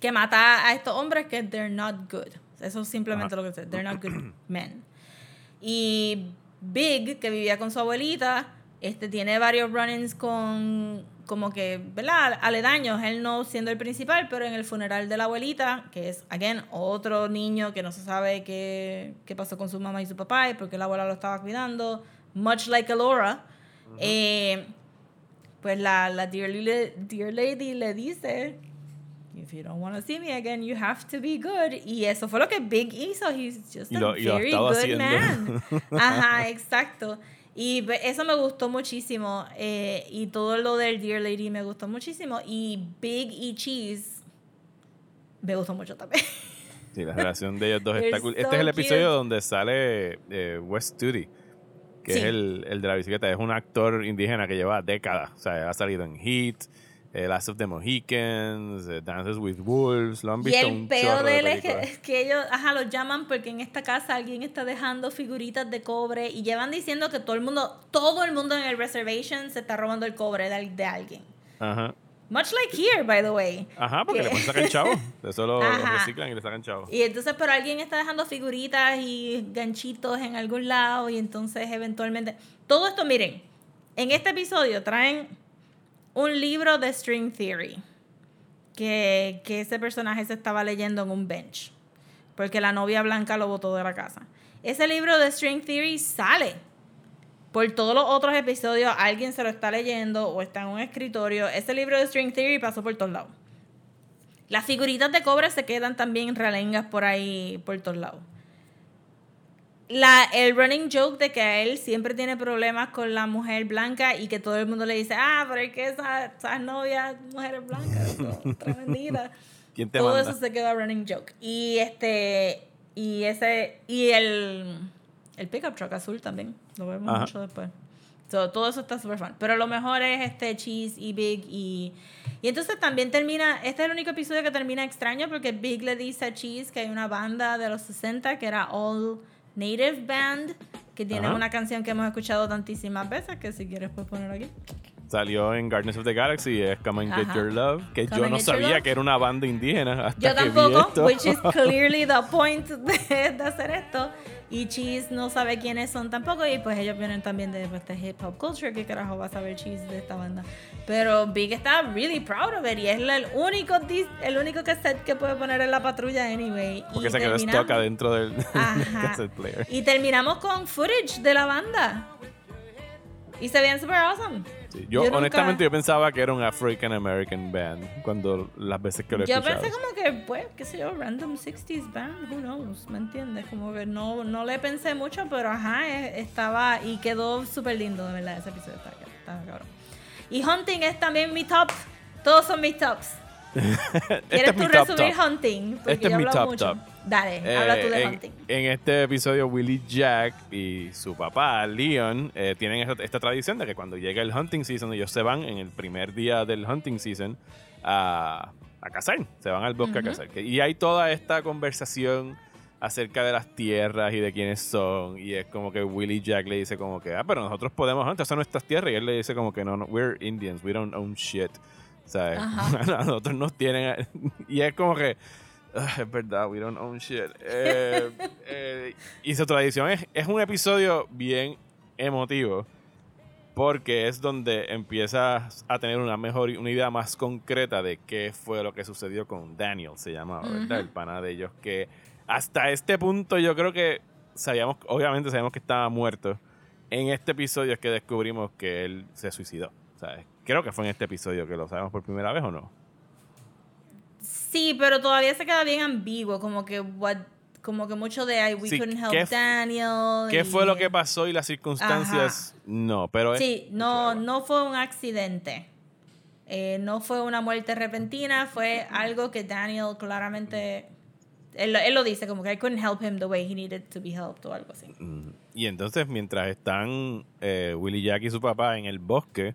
que mata a estos hombres que they're not good. Eso es simplemente Ajá. lo que sé. They're not good <clears throat> men. Y Big, que vivía con su abuelita, este tiene varios run-ins con como que, ¿verdad? Aledaños, él no siendo el principal, pero en el funeral de la abuelita, que es, again, otro niño que no se sabe qué, qué pasó con su mamá y su papá y porque la abuela lo estaba cuidando, much like Alora, eh, pues la, la dear, Lady, dear Lady le dice, if you don't want to see me again, you have to be good. Y eso fue lo que Big hizo. He's just a lo- very good haciendo. man. <laughs> Ajá, exacto. Y eso me gustó muchísimo. eh, y todo lo del Dear Lady me gustó muchísimo. Y Big y Cheese me gustó mucho también. Sí, la relación de ellos dos <laughs> está cool. Este so es el episodio cute. donde sale eh, Wes Studi, que Sí. es el, el de la bicicleta. Es un actor indígena que lleva décadas. O sea, ha salido en Heat, eh, Last of the Mohicans, eh, Dances with Wolves. Lo han Y visto el un peo chorro de él es que, películas. es que ellos, ajá, los llaman porque en esta casa alguien está dejando figuritas de cobre y llevan diciendo que todo el mundo, todo el mundo en el reservation se está robando el cobre de, de alguien. Ajá. Much like here, by the way. Ajá, porque Que- le pueden sacar chavo. De eso lo, reciclan y le sacan chavo. Y entonces, pero alguien está dejando figuritas y ganchitos en algún lado y entonces eventualmente... Todo esto, miren, en este episodio traen un libro de String Theory que, que ese personaje se estaba leyendo en un bench porque la novia blanca lo botó de la casa. Ese libro de String Theory sale por todos los otros episodios alguien se lo está leyendo o está en un escritorio. Ese libro de String Theory pasó por todos lados. Las figuritas de cobre se quedan también ralengas por ahí, por todos lados. La, el running joke de que él siempre tiene problemas con la mujer blanca y que todo el mundo le dice, ah, pero es que esas, esas novias, mujeres blancas. <laughs> ¿Quién te todo manda? eso se queda running joke. Y este, y ese, y el, el pickup truck azul también, lo vemos Ajá. mucho después. So, todo eso está súper fun. Pero lo mejor es este Cheese y Big y... Y entonces también termina, este es el único episodio que termina extraño porque Big le dice a Cheese que hay una banda de los 60 que era All Native Band, que tiene Ajá. una canción que hemos escuchado tantísimas veces, que si quieres puedes poner aquí. Salió en Guardians of the Galaxy, es Come and Get Ajá. Your Love, que Come yo no sabía que era una banda indígena <laughs> hasta Yo que vi tampoco, esto. which is <laughs> clearly the point de, de hacer esto. Y Cheese no sabe quiénes son tampoco. Y pues ellos vienen también de pues, de hip hop culture. ¿Qué carajo va a saber Cheese de esta banda? Pero Big está really proud of it. Y es el único, el único cassette que puede poner en la patrulla anyway. Porque y se quedó stock adentro del <laughs> cassette player. Y terminamos con footage de la banda. Y se veían super awesome. Sí, Yo, nunca- honestamente yo pensaba que era un African American band cuando las veces que lo he Yo escuchado. pensé como que, pues, qué sé yo, random 60s band, who knows, ¿me entiendes? Como que no, no le pensé mucho, pero ajá, eh, estaba y quedó súper lindo, de verdad, ese episodio está, está cabrón. Y Hunting es también mi top, todos son mis tops. <laughs> Este ¿Quieres es mi tú top resumir top. Hunting? Porque Este es yo he mi top mucho. top. Dale, Eh, habla tú de en, Hunting. en este episodio, Willie Jack y su papá, Leon, eh, tienen esta, esta tradición de que cuando llega el hunting season, ellos se van en el primer día del hunting season a, a cazar. Se van al bosque a cazar. Y hay toda esta conversación acerca de las tierras y de quiénes son. Y es como que Willie Jack le dice como que, ah, pero nosotros podemos huntar, son nuestras tierras. Y él le dice como que no, no we're Indians, we don't own shit. <laughs> Nosotros nos tienen... Y es como que... "Ah, es verdad, we don't own shit. Eh, <laughs> eh, y su tradición es, es un episodio bien emotivo porque es donde empiezas a tener una mejor una idea más concreta de qué fue lo que sucedió con Daniel, se llamaba, ¿verdad? El pana de ellos que hasta este punto yo creo que sabíamos, obviamente sabíamos que estaba muerto. En este episodio es que descubrimos que él se suicidó, ¿sabes? Creo que fue en este episodio que lo sabemos por primera vez o no. Sí, pero todavía se queda bien ambiguo, como que what, como que mucho de I, we Sí, couldn't help ¿qué Daniel. ¿Qué y- fue lo que pasó y las circunstancias? No, pero es- Sí, no, no fue un accidente. Eh, no fue una muerte repentina, fue algo que Daniel claramente. Él, lo- él lo dice, como que I couldn't help him the way he needed to be helped o algo así. Mm, Y entonces, mientras están eh, Willie Jack y su papá en el bosque,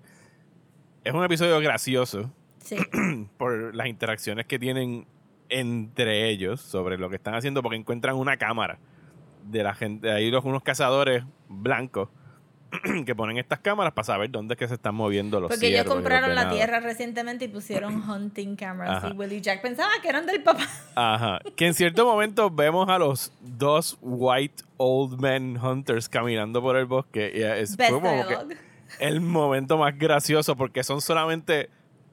es un episodio gracioso Sí. <clears throat> por las interacciones que tienen entre ellos sobre lo que están haciendo, porque encuentran una cámara de la gente, ahí los unos cazadores blancos <clears throat> que ponen estas cámaras para saber dónde es que se están moviendo los Porque ellos compraron la tierra recientemente y pusieron <clears throat> hunting cameras. Ajá. Y Willie Jack pensaba que eran del papá. Ajá. Que en cierto momento vemos a los dos white old men hunters caminando por el bosque. Y es fue como que el momento más gracioso porque son solamente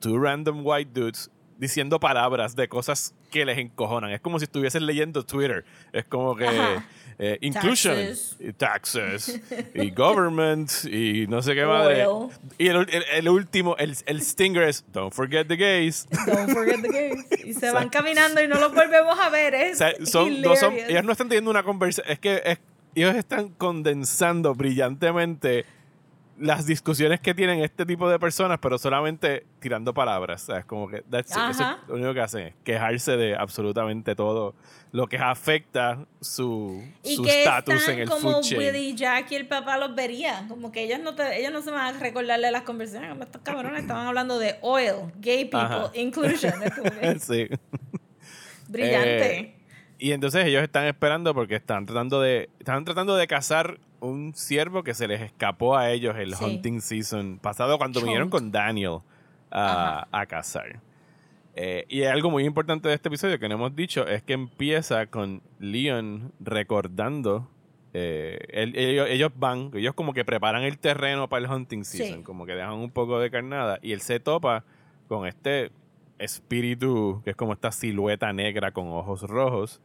two random white dudes diciendo palabras de cosas que les encojonan. Es como si estuviesen leyendo Twitter. Es como que eh, inclusion, Taxes. y taxes, y government, y no sé qué madre. Oil. Y el, el- el último, el, el stinger es don't forget the gays. Don't forget the game. Y se van <laughs> caminando y no los volvemos a ver. Es O sea, son, no son, ellos no están teniendo una conversación. Es que es- ellos están condensando brillantemente las discusiones que tienen este tipo de personas, pero solamente tirando palabras. O sea, es como que that's it. Eso es lo único que hacen es quejarse de absolutamente todo lo que afecta su estatus en el como food chain. Willie Jack y el papá los verían como que ellos no te- ellos no se van a recordarle las conversaciones como estos cabrones estaban hablando de oil gay people Ajá. inclusion <laughs> sí. brillante Eh, y entonces ellos están esperando porque están tratando de están tratando de cazar un ciervo que se les escapó a ellos el Sí. hunting season pasado cuando vinieron con Daniel a, a cazar. Eh, y algo muy importante de este episodio que no hemos dicho es que empieza con Leon recordando. eh, él- ellos, ellos van, ellos como que preparan el terreno para el hunting Sí. season, como que dejan un poco de carnada y él se topa con este espíritu que es como esta silueta negra con ojos rojos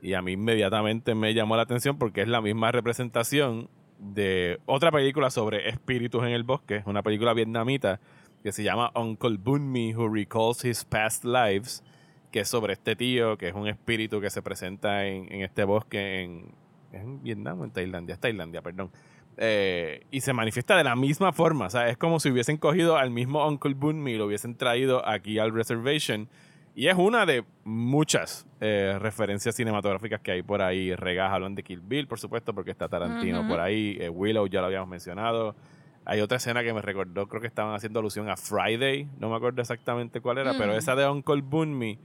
y a mí inmediatamente me llamó la atención porque es la misma representación de otra película sobre espíritus en el bosque, una película vietnamita que se llama Uncle Bunmi Who Recalls His Past Lives, que es sobre este tío, que es un espíritu que se presenta en, en este bosque en, ¿es en Vietnam o en Tailandia, es Tailandia, perdón. Eh, y se manifiesta de la misma forma, o sea, es como si hubiesen cogido al mismo Uncle Bunmi y lo hubiesen traído aquí al reservation. Y es una de muchas eh, referencias cinematográficas que hay por ahí. Regas hablan de Kill Bill, por supuesto, porque está Tarantino por ahí. Eh, Willow ya lo habíamos mencionado. Hay otra escena que me recordó, creo que estaban haciendo alusión a Friday. No me acuerdo exactamente cuál era, pero Mm. esa de Uncle Bunmi,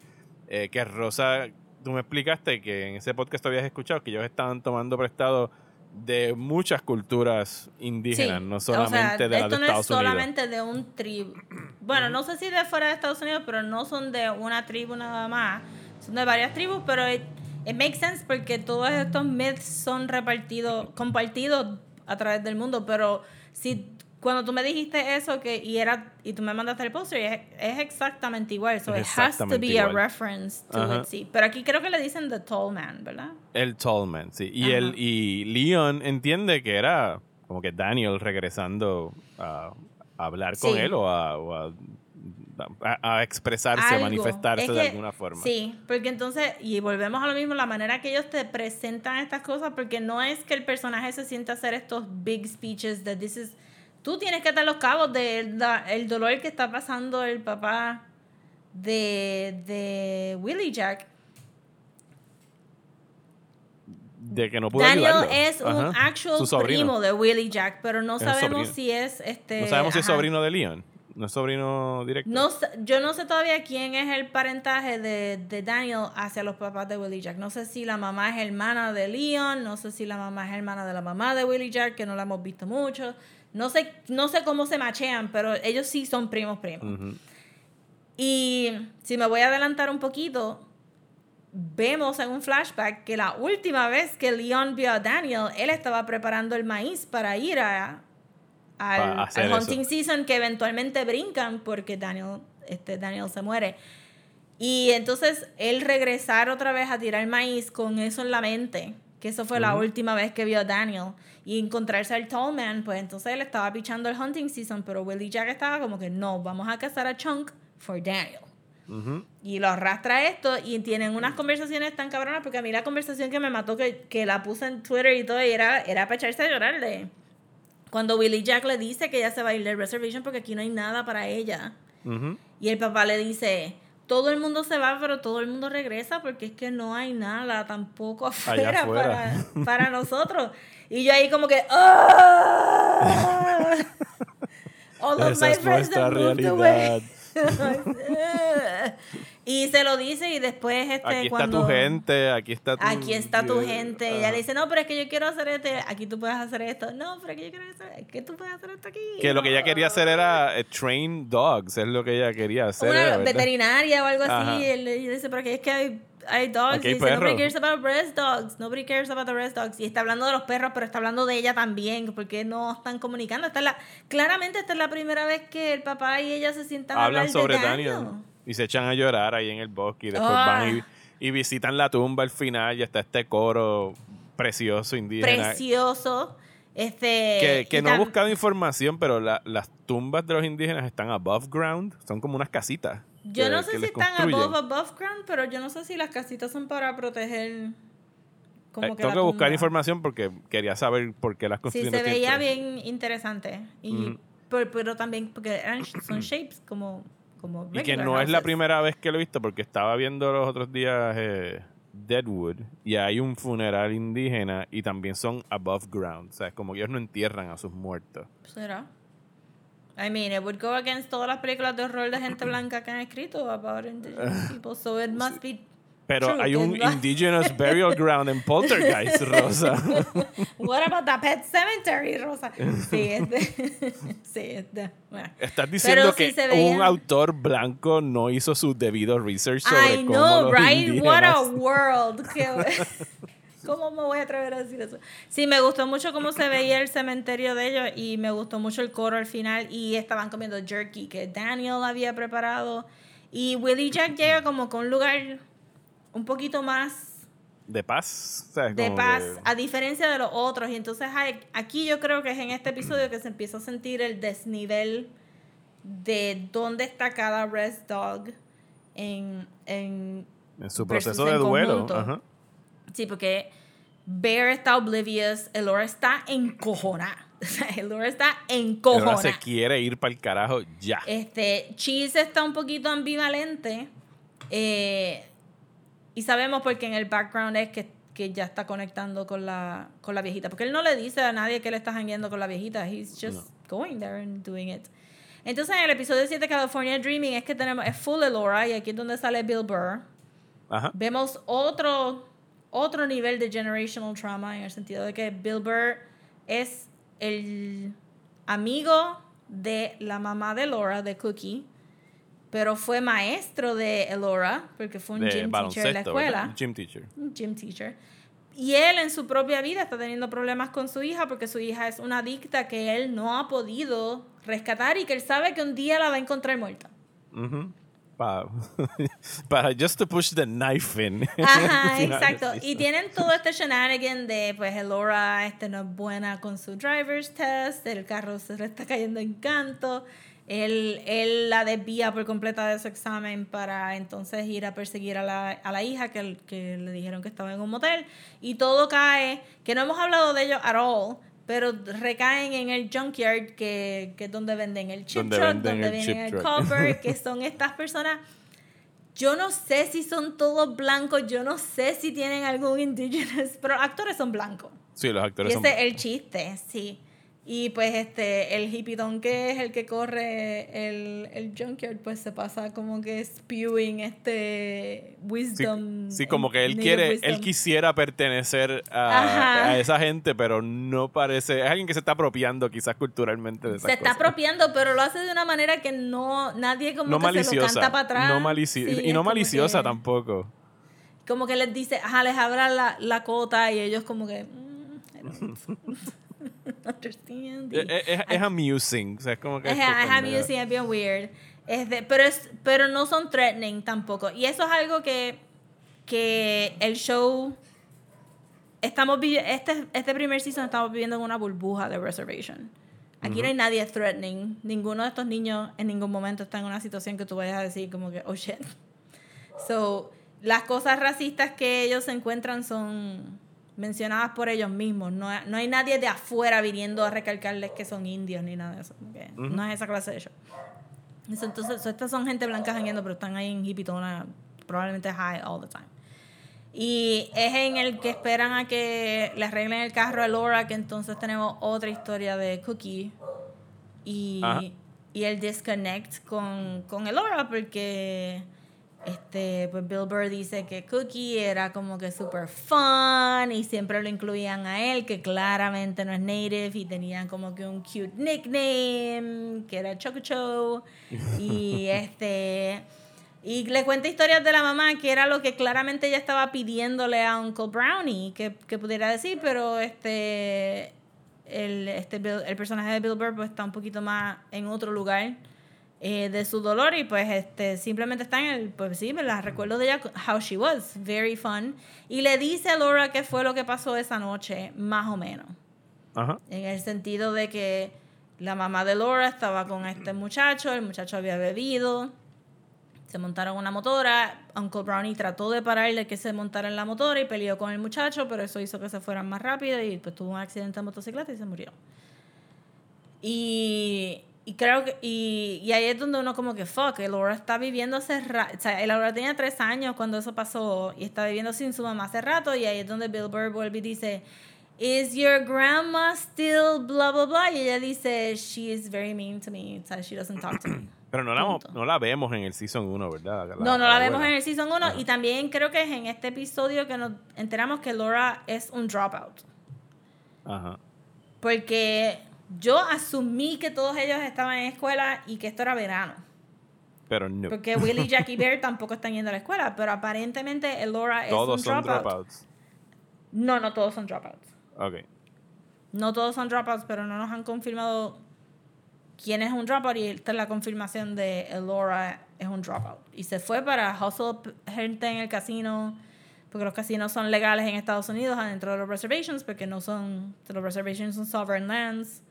eh, que Rosa, tú me explicaste que en ese podcast habías escuchado que ellos estaban tomando prestado de muchas culturas indígenas, Sí, no o sea, solamente de esto de no Estados es Unidos. solamente de un tribu. Bueno, no sé si de fuera de Estados Unidos, pero no son de una tribu nada más. Son de varias tribus, pero it, it makes sense porque todos estos myths son repartidos, compartidos a través del mundo. Pero si cuando tú me dijiste eso que y era y tú me mandaste el póster, es, es exactamente igual. So it has to be a igual. reference to Ajá. it, sí. Pero aquí creo que le dicen the tall man, ¿verdad? El Tallman, sí. Y, Ajá. el, y Leon entiende que era como que Daniel regresando a, a hablar con Sí. él o a, o a- a- a expresarse, a algo. manifestarse Es de que- alguna forma. Sí, porque entonces, y volvemos a lo mismo, la manera que ellos te presentan estas cosas, porque no es que el personaje se sienta a hacer estos big speeches de this is. Tú tienes que estar los cabos del el dolor que está pasando el papá de, de Willie Jack. De que no pudo Daniel ayudarlo. es un actual primo de Willie Jack, pero no Es sabemos sobrino. si es este. No sabemos si es sobrino de Leon. No es sobrino directo. No, sé- yo no sé todavía quién es el parentaje de, de Daniel hacia los papás de Willie Jack. No sé si la mamá es hermana de Leon, no sé si la mamá es hermana de la mamá de Willie Jack, que no la hemos visto mucho. No sé, no sé cómo se machean, pero ellos sí son primos primos. Y si me voy a adelantar un poquito, vemos en un flashback que la última vez que Leon vio a Daniel, él estaba preparando el maíz para ir a, al, eso. hunting season que eventualmente brincan porque Daniel, este, Daniel se muere. Y entonces él regresar otra vez a tirar maíz con eso en la mente, que eso fue la última vez que vio a Daniel, y encontrarse al Tall Man, pues entonces él estaba pichando el hunting season, pero Willie Jack estaba como que no, vamos a cazar a Chunk for Daniel. Y lo arrastra a esto y tienen unas conversaciones tan cabronas, porque a mí la conversación que me mató, que, que la puse en Twitter y todo, y era, era para echarse a llorarle. Cuando Willie Jack le dice que ella se va a ir del reservation porque aquí no hay nada para ella. Y el papá le dice, todo el mundo se va, pero todo el mundo regresa porque es que no hay nada tampoco <laughs> afuera, afuera. Para, <laughs> para <laughs> nosotros. Y yo ahí como que, ¡ah! All of Esa my es nuestra moved away. <laughs> y se lo dice y después este Aquí está tu gente, aquí está tu... aquí está tu gente y ella le dice no pero es que yo quiero hacer este aquí tú puedes hacer esto no pero es que yo quiero hacer es que tú puedes hacer esto aquí Que lo que ella quería hacer era eh, train dogs, es lo que ella quería hacer. una veterinaria o algo Ajá. así y él dice pero que es que hay hay dogs y dice nobody cares about breast dogs nobody cares about the breast dogs y está hablando de los perros pero está hablando de ella también porque no están comunicando esta es la claramente esta es la primera vez que el papá y ella se sientan a Hablan hablar sobre de Daniel. Daniel y se echan a llorar ahí en el bosque y después Ah. van y, y visitan la tumba al final y está este coro precioso indígena. precioso este que, no he buscado información, pero la- las tumbas de los indígenas están above ground, son como unas casitas. Yo no sé si están construyen. above, above ground, pero yo no sé si las casitas son para proteger como Eh, que tengo que buscar tumba. información porque quería saber por qué las Sí, construyen. se veía bien interesante. Y, pero, pero también porque eran, son shapes como, como Y que no es la houses. primera vez que lo he visto porque estaba viendo los otros días eh, Deadwood y hay un funeral indígena y también son above ground. O sea, es como que ellos no entierran a sus muertos. ¿Será? I mean, it would go against todas las películas de horror de gente blanca que han escrito about indigenous people, so it must be Pero true, hay un no- indigenous burial ground en Poltergeist, Rosa. <laughs> What about the pet cemetery, Rosa? Sí, es de... <laughs> sí, es de... Bueno. Estás diciendo que veía- un autor blanco no hizo su debido research sobre I cómo know, los right? What a indígenas- world. <laughs> <laughs> ¿Cómo me voy a atrever a decir eso? Sí, me gustó mucho cómo se veía el cementerio de ellos y me gustó mucho el coro al final y estaban comiendo jerky que Daniel había preparado y Willie Jack llega como con un lugar un poquito más de paz. ¿sabes? de Como paz, que- a diferencia de los otros. Y entonces hay- aquí yo creo que es en este episodio que se empieza a sentir el desnivel de dónde está cada Rest Dog en, en en su proceso de en duelo. Ajá. Sí, porque Bear está oblivious, <laughs> Elora está encojonada. Elora está encojonada. ahora se quiere ir para el carajo ya. Este, Cheese está un poquito ambivalente. eh, y sabemos porque en el background es que, que ya está conectando con la, con la viejita. Porque él no le dice a nadie que él está jangueando con la viejita. He's just going there and doing it. Entonces en el episodio 7 California Dreaming es que tenemos, es full Elora y aquí es donde sale Bill Burr. Ajá. Vemos otro, otro nivel de generational trauma en el sentido de que Bill Burr es el amigo de la mamá de Laura, de Cookie, pero fue maestro de Elora, porque fue un De gym teacher en la escuela. Gym teacher. un gym teacher. Y él en su propia vida está teniendo problemas con su hija porque su hija es una adicta que él no ha podido rescatar y que él sabe que un día la va a encontrar muerta. Ujú. Pa- <laughs> para just to push the knife in. <laughs> Ajá, exacto. Y tienen todo este shenanigan de, pues, Elora este, no es buena con su driver's test, el carro se le está cayendo en canto, él, él la desvía por completa de su examen para entonces ir a perseguir a la, a la hija que, que le dijeron que estaba en un motel. Y todo cae, que no hemos hablado de ello at all, pero recaen en el junkyard, que, que es donde venden el chip Donde truck, venden donde el chip el copper, <laughs> que son estas personas yo no sé si son todos blancos, yo no sé si tienen algún indigenous, pero actores son blancos. Sí, los Y actores son. ese es el chiste, sí. Y pues este, el hippitón que es el que corre el, el junkyard, pues se pasa como que spewing este wisdom. sí, como que él quiere, wisdom. él quisiera pertenecer a, a esa gente, pero no parece, es alguien que se está apropiando quizás culturalmente de esas Se está apropiando, pero lo hace de una manera que no nadie como no que se lo maliciosa, canta para atrás. no malici- Sí, y no maliciosa que- tampoco. como que les dice, ajá, les abra la, la cota y ellos como que, mm, <laughs> <laughs> understand. Es, es- es amusing, o sea, es como que Es, amusing, es bien weird. Es de- pero, es, pero no son threatening tampoco. Y eso es algo que, que el show... Estamos este, este primer season estamos viviendo en una burbuja de reservation. Aquí no hay nadie threatening. Ninguno de estos niños en ningún momento está en una situación que tú vayas a decir como que, oh shit. So, las cosas racistas que ellos se encuentran son mencionadas por ellos mismos. No, hay- no hay nadie de afuera viniendo a recalcarles que son indios ni nada de eso. como que No es esa clase de show. Entonces, so, estas son gente blanca jangueando, pero están ahí en hippitona, probablemente high all the time. Y es en el que esperan a que le arreglen el carro a Laura, que entonces tenemos otra historia de Cookie y, y el disconnect con, con Elora, porque este, pues Bill Burr dice que Cookie era como que super fun y siempre lo incluían a él, que claramente no es native y tenían como que un cute nickname, que era Chococho. Y <laughs> este. Y le cuenta historias de la mamá, que era lo que claramente ella estaba pidiéndole a Uncle Brownie que, que pudiera decir, pero este el, este Bill- el personaje de Bill Burr pues, está un poquito más en otro lugar eh, de su dolor y pues este simplemente está en el, pues sí, me la recuerdo de ella, how she was, very fun. Y le dice a Laura qué fue lo que pasó esa noche, más o menos. Ajá. En el sentido de que la mamá de Laura estaba con este muchacho, el muchacho había bebido, se montaron en una motora, Uncle Brownie trató de pararle que se montara en la motora y peleó con el muchacho, pero eso hizo que se fueran más rápido y pues tuvo un accidente de motocicleta y se murió. Y, y creo que, y, y ahí es donde uno como que, fuck, Laura está viviendo hace rato, o sea, Laura tenía tres años cuando eso pasó y está viviendo sin su mamá hace rato y ahí es donde Bill Burr vuelve y dice, Is your grandma still blah, blah, blah? Y ella dice, she is very mean to me, o sea, she doesn't talk to me. <clears throat> Pero no la, no la vemos en el season 1, ¿verdad? No, no la vemos abuela. en el season 1 Ajá. y también creo que es en este episodio que nos enteramos que Laura es un dropout. Ajá. Porque yo asumí que todos ellos estaban en escuela y que esto era verano. Pero no. Porque Willie, Jackie Bear <laughs> tampoco están yendo a la escuela, pero aparentemente el Laura es Todos un son dropout. dropouts. No, no todos son dropouts. Ok. No todos son dropouts, pero no nos han confirmado quién es un dropout y esta es la confirmación de Elora es un dropout. Y se fue para hustle gente en el casino, porque los casinos son legales en Estados Unidos adentro de los reservations, porque no son, los reservations son sovereign lands,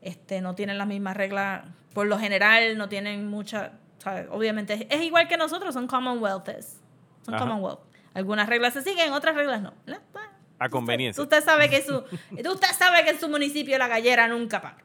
Este, no tienen las mismas reglas, por lo general no tienen mucha, ¿sabes? obviamente es, es igual que nosotros, son commonwealths, son Ajá. commonwealth. Algunas reglas se siguen, otras reglas no. ¿no? A conveniencia. Usted sabe que su, <laughs> usted sabe que en su municipio la gallera nunca paga.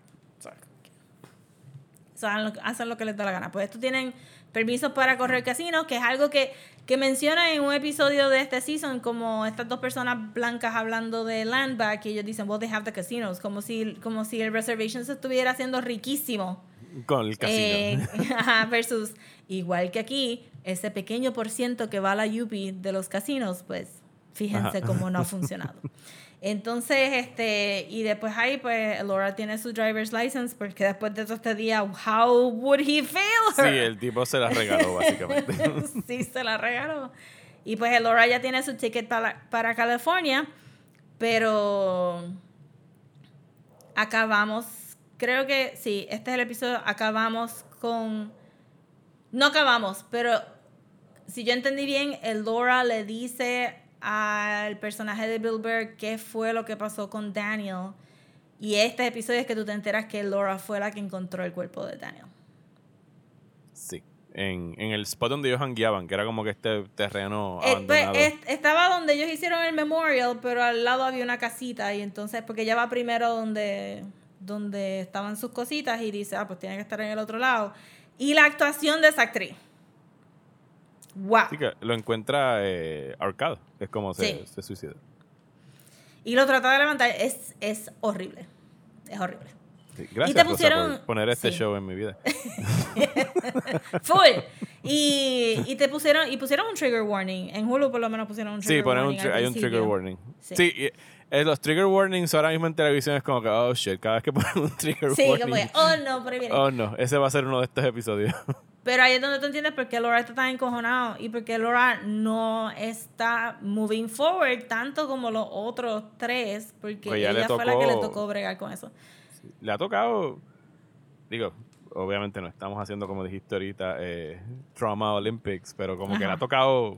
Hacen, lo, hacen lo que les da la gana. Pues estos tienen permisos para correr casinos, que es algo que, que menciona en un episodio de este season, como estas dos personas blancas hablando de land back, y ellos dicen, well, they have the casinos, como si, como si el reservation se estuviera haciendo riquísimo. Con el casino. Eh, <laughs> versus, igual que aquí, ese pequeño por ciento que va a la Yupi de los casinos, pues fíjense Ajá. cómo no ha <laughs> funcionado. Entonces, este, y después ahí, pues, Laura tiene su driver's license, porque después de todo este día, how would he fail sí, her? el tipo se la regaló, básicamente. <laughs> sí, se la regaló. Y pues Laura ya tiene su ticket para, para California, pero acabamos, creo que sí, este es el episodio, acabamos con, no acabamos, pero si yo entendí bien, el Laura le dice al personaje de Bill Burr qué fue lo que pasó con Daniel. Y este episodio es que tú te enteras que Laura fue la que encontró el cuerpo de Daniel. Sí. En, en el spot donde ellos hangueaban, que era como que este terreno Eh, pues, abandonado. est- estaba donde ellos hicieron el memorial, pero al lado había una casita y entonces, porque ella va primero donde, donde estaban sus cositas y dice, ah, pues tiene que estar en el otro lado. Y la actuación de esa actriz. ¡Wow! Así que lo encuentra eh, es como se, Sí. se suicida. Y lo trata de levantar, es, es horrible. Es horrible. Sí, Gracias, te Rosa, pusieron- por poner este sí. show en mi vida. <laughs> Full. Y, y te pusieron, y pusieron un trigger warning. En Hulu por lo menos pusieron un trigger Sí, warning. al hay un trigger warning. Sí. Sí, y, eh, los trigger warnings ahora mismo en televisión es como que, oh shit, cada vez que <laughs> ponen un trigger Sí, warning. como que, oh no, por ahí viene. Oh no, ese va a ser uno de estos episodios. <laughs> Pero ahí es donde tú entiendes por qué Laura está tan encojonado y por qué Laura no está moving forward tanto como los otros tres, porque Pues ella fue la que le tocó- bregar con eso. Le ha tocado, digo, obviamente no estamos haciendo como dijiste ahorita, eh, Trauma Olympics, pero como que le ha tocado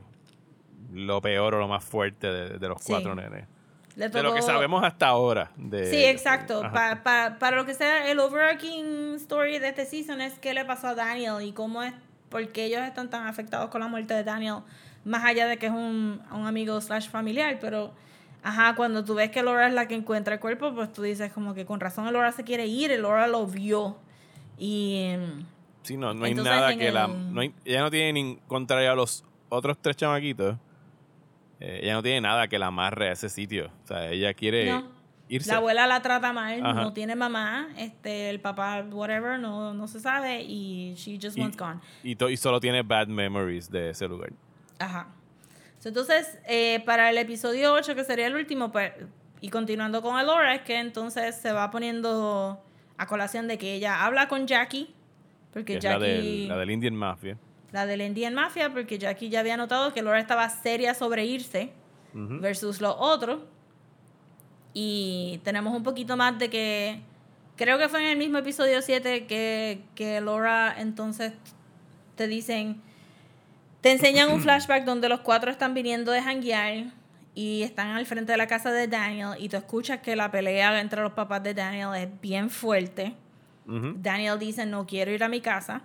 lo peor o lo más fuerte de, de los Sí. cuatro nenes. Le De lo que sabemos hasta ahora. De, Sí, exacto. Pa- pa- para lo que sea, el overarching story de este season es qué le pasó a Daniel y cómo es, por qué ellos están tan afectados con la muerte de Daniel, más allá de que es un, un amigo slash familiar, pero ajá, cuando tú ves que Laura es la que encuentra el cuerpo, pues tú dices como que con razón Laura se quiere ir, y Laura lo vio. Y Sí, no, no hay nada que la... el- No hay- ella no tiene, ni, contrario a los otros tres chamaquitos, eh, ella no tiene nada que la amarre a ese sitio. O sea, ella quiere No. irse. la abuela la trata mal, Ajá. no tiene mamá, este, el papá, whatever, no, no se sabe, y she just y, wants gone. y y solo tiene bad memories de ese lugar. Ajá. Entonces, eh, para el episodio 8, que sería el último, pues, y continuando con Elora, es que entonces se va poniendo a colación de que ella habla con Jackie, Que porque es la Jackie, del, la del Indian Mafia. La del Indian Mafia, porque Jackie ya había notado que Laura estaba seria sobre irse versus los otros. Y tenemos un poquito más de que, creo que fue en el mismo episodio 7 que, que Laura entonces te dicen, te enseñan un <clears throat> flashback donde los cuatro están viniendo de janguear y están al frente de la casa de Daniel y tú escuchas que la pelea entre los papás de Daniel es bien fuerte. Daniel dice, no quiero ir a mi casa,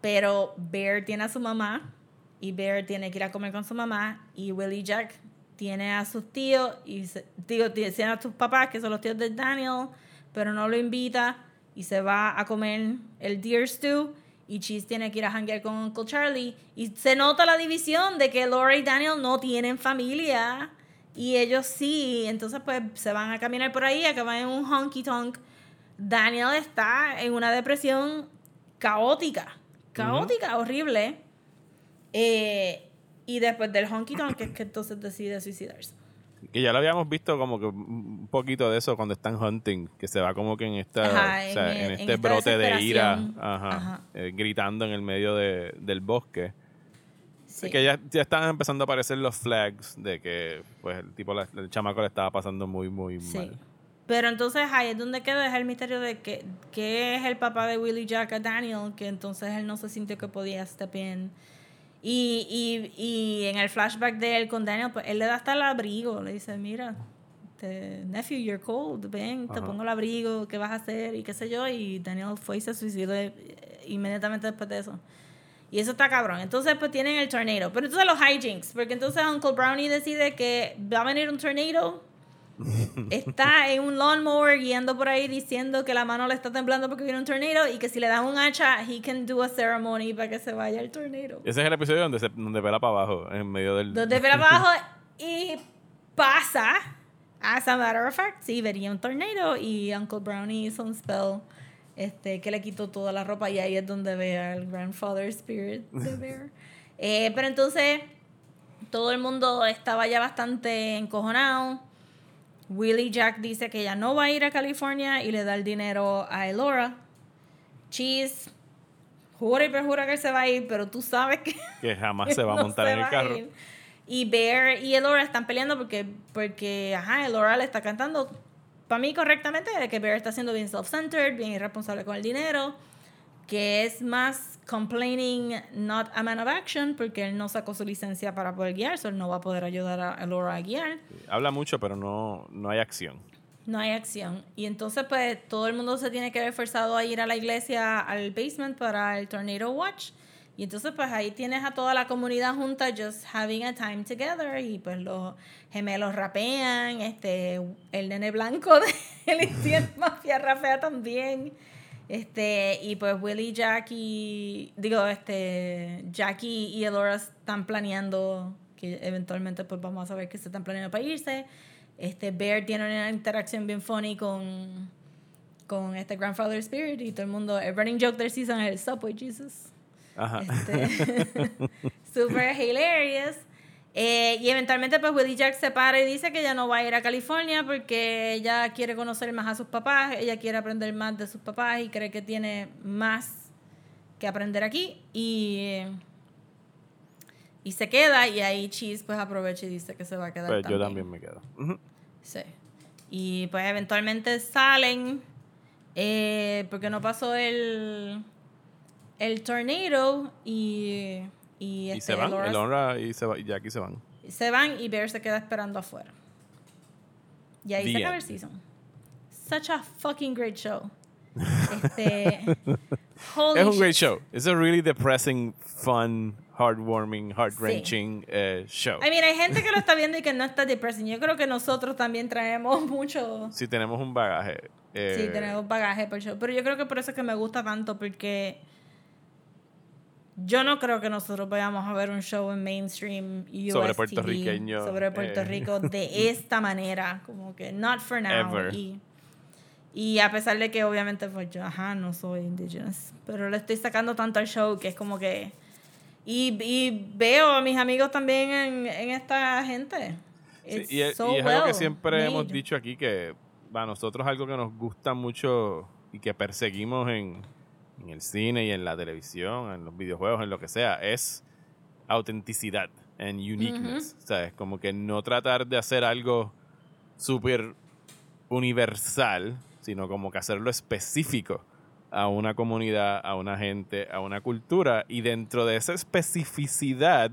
pero Bear tiene a su mamá y Bear tiene que ir a comer con su mamá y Willie Jack tiene a sus tíos y digo, tiene a sus papás que son los tíos de Daniel, pero no lo invita y se va a comer el deer stew y Cheese tiene que ir a janguear con Uncle Charlie. Y se nota la división de que Laura y Daniel no tienen familia y ellos sí, entonces pues se van a caminar por ahí, acaban en un honky tonk Daniel está en una depresión caótica, caótica, horrible. Eh, y después del honky tonk es que entonces decide suicidarse. Que ya lo habíamos visto como que un poquito de eso cuando están hunting, que se va como que en esta, Ajá, o sea, en- en, en este esta brote de ira, ajá, Ajá. eh, gritando en el medio de- del bosque. Sí. Que ya, ya estaban empezando a aparecer los flags de que pues el tipo, la- el chamaco le estaba pasando muy, muy Sí. mal. Pero entonces ahí es donde queda es el misterio de que, que es el papá de Willie Jack a Daniel, que entonces él no se sintió que podía step in. Y, y, y en el flashback de él con Daniel, pues él le da hasta el abrigo. Le dice, mira, este, nephew, you're cold. Ven, te Ajá. pongo el abrigo, ¿qué vas a hacer? Y qué sé yo. Y Daniel fue y se suicidó eh, inmediatamente después de eso. Y eso está cabrón. Entonces, pues tienen el tornado. Pero entonces los hijinks. Porque entonces Uncle Brownie decide que va a venir un tornado. Está en un lawnmower guiando por ahí diciendo que la mano le está temblando porque viene un tornado y que si le dan un hacha, he can do a ceremony para que se vaya el tornado. Ese es el episodio donde, se, donde pela para abajo, en medio del... Donde para abajo y pasa. As a matter of fact, sí, venía un tornado y Uncle Brownie hizo un spell este, que le quitó toda la ropa y ahí es donde ve al Grandfather Spirit de <laughs> Bear. Eh, pero entonces todo el mundo estaba ya bastante encojonado. Willie Jack dice que ya no va a ir a California y le da el dinero a Elora. Cheese jura y perjura que él se va a ir, pero tú sabes que <laughs> que jamás se va a <laughs> montar en el carro. Y Bear y Elora están peleando porque, porque ajá, Elora le está cantando, para mí correctamente, de que Bear está siendo bien self-centered, bien irresponsable con el dinero, que es más complaining, not a man of action, porque él no sacó su licencia para poder guiar, so él no va a poder ayudar a Elora a guiar. Habla mucho, pero no, no hay acción. No hay acción. Y entonces, pues, todo el mundo se tiene que ver forzado a ir a la iglesia, al basement para el Tornado Watch. Y entonces, pues, ahí tienes a toda la comunidad junta, just having a time together. Y pues los gemelos rapean, este, el nene blanco <laughs> de Mafia rapea también. Este, y pues Willie, Jackie, digo, este, Jackie y Elora están planeando que eventualmente pues vamos a saber que se están planeando para irse. Este, Bear tiene una interacción bien funny con, con este Grandfather Spirit y todo el mundo, el running joke del season es el Subway Jesus. Ajá. Este, <laughs> super hilarious. Eh, y eventualmente pues Willie Jack se para y dice que ella no va a ir a California porque ella quiere conocer más a sus papás, ella quiere aprender más de sus papás y cree que tiene más que aprender aquí y, y se queda y ahí Cheese pues aprovecha y dice que se va a quedar Pues yo también me quedo. Sí. Y pues eventualmente salen eh, porque no pasó el el tornado y y, Y este, se van, Laura- el honra y, se va, y Jackie se van. se van y Bear se queda esperando afuera. Y ahí The se acaba el season. Such a fucking great show. <laughs> Este, holy Es un shit. great show. It's a really depressing, fun, heartwarming, heart-wrenching eh, show. I mean, hay gente que lo está viendo y que no está depressing. Yo creo que nosotros también traemos mucho. Si tenemos un bagaje. eh, Sí, tenemos bagaje por el show. Pero yo creo que por eso es que me gusta tanto, porque yo no creo que nosotros vayamos a ver un show en mainstream US Sobre TV puertorriqueño, sobre Puerto eh. Rico de <laughs> esta manera, como que not for now. Y, y a pesar de que obviamente pues yo, ajá, no soy indigenous, pero le estoy sacando tanto al show que es como que... Y, y veo a mis amigos también en, en esta gente. sí, y, es- so y es algo que siempre hemos made. dicho aquí que a nosotros algo que nos gusta mucho y que perseguimos en, en el cine y en la televisión, en los videojuegos, en lo que sea, es autenticidad and uniqueness. O sea, es como que no tratar de hacer algo súper universal, sino como que hacerlo específico a una comunidad, a una gente, a una cultura. Y dentro de esa especificidad,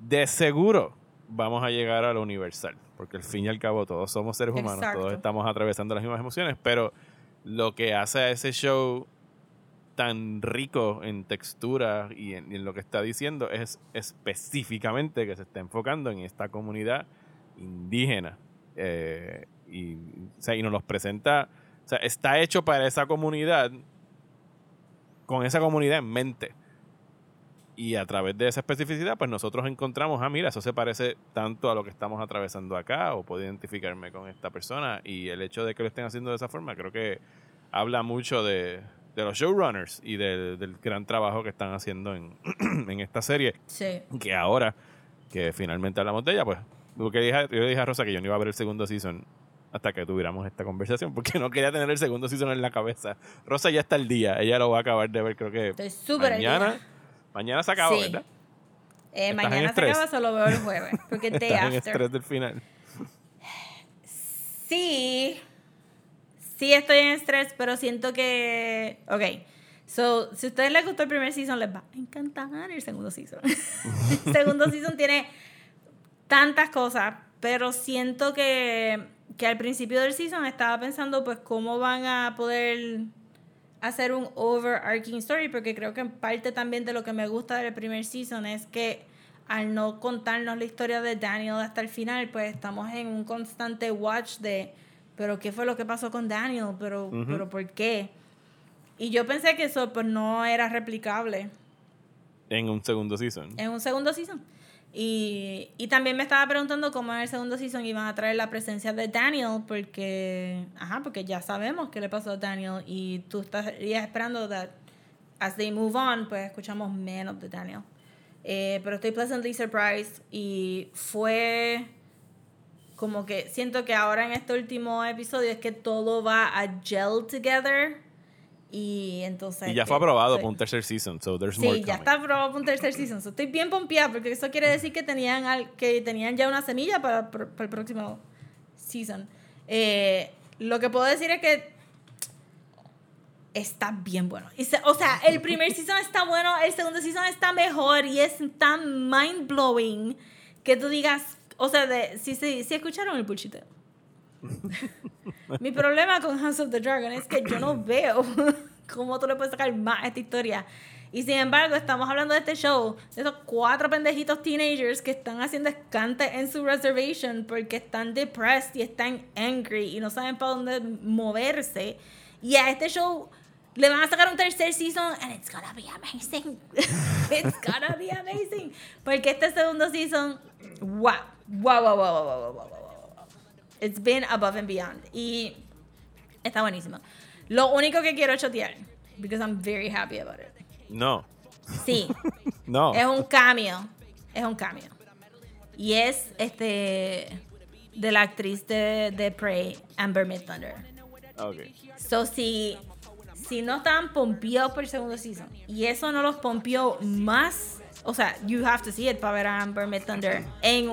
de seguro vamos a llegar a lo universal. Porque al fin y al cabo todos somos seres humanos, Exacto. todos estamos atravesando las mismas emociones, pero lo que hace a ese show tan rico en textura y en, y en lo que está diciendo es específicamente que se está enfocando en esta comunidad indígena. Eh, y, o sea, y nos los presenta, o sea, está hecho para esa comunidad, con esa comunidad en mente. Y a través de esa especificidad, pues nosotros encontramos, ah, mira, eso se parece tanto a lo que estamos atravesando acá, o puedo identificarme con esta persona. Y el hecho de que lo estén haciendo de esa forma, creo que habla mucho de, de los showrunners y del, del gran trabajo que están haciendo en, <clears throat> en esta serie. Sí. Que ahora, que finalmente hablamos de ella, pues, lo que dije, yo le dije a Rosa que yo no iba a ver el segundo season hasta que tuviéramos esta conversación, porque no quería tener el segundo season en la cabeza. Rosa ya está al día, ella lo va a acabar de ver, creo que Estoy súper al mañana. día. Mañana se acaba, Sí. ¿verdad? Eh, ¿Estás en mañana se acaba, solo veo el jueves. Porque el <laughs> day Estás en after. estrés del final. Sí. Sí estoy en estrés, pero siento que. Ok. So, si a ustedes les gustó el primer season, les va a encantar el segundo season. <laughs> el segundo season tiene tantas cosas, pero siento que, que al principio del season estaba pensando pues cómo van a poder hacer un overarching story, porque creo que parte también de lo que me gusta del primer season es que al no contarnos la historia de Daniel hasta el final, pues estamos en un constante watch de, pero ¿qué fue lo que pasó con Daniel? Pero, pero ¿por qué? Y yo pensé que eso pues no era replicable En un segundo season. en un segundo season. Y, y también me estaba preguntando cómo en el segundo season iban a traer la presencia de Daniel, porque, ajá, porque ya sabemos qué le pasó a Daniel y tú estarías esperando that as they move on, pues escuchamos menos de Daniel. Eh, pero estoy pleasantly surprised y fue como que siento que ahora en este último episodio es que todo va a gel together y entonces... Y ya fue aprobado para un tercer season, so there's more Sí, ya coming. está aprobado para un tercer season. So, estoy bien pompeada porque eso quiere decir que tenían, al- que tenían ya una semilla para, para el próximo season. Eh, lo que puedo decir es que está bien bueno. O sea, el primer season <laughs> está bueno, el segundo season está mejor y es tan mind blowing que tú digas, o sea, de, si, si, si escucharon el bullshiteo. Mi problema con House of the Dragon es que yo no veo <laughs> cómo tú le puedes sacar más a esta historia. Y sin embargo, estamos hablando de este show, de esos cuatro pendejitos teenagers que están haciendo escante en su reservation porque están depressed y están angry y no saben para dónde moverse. Y a este show le van a sacar un tercer season and it's gonna be amazing. <laughs> it's gonna be amazing. Porque este segundo season, wow, wow, wow, wow, wow, wow, wow, wow, wow. It's been above and beyond. Y está buenísimo. Lo único que quiero chotear, because I'm very happy about it. No, Sí, <laughs> no. es un cameo. Es un cameo. Y es este de la actriz de, de Prey, Amber Midthunder. Ok. So, si, si no estaban pompeados por el segundo season y eso no los pompeó más, o sea, you have to see it para ver a Amber Midthunder en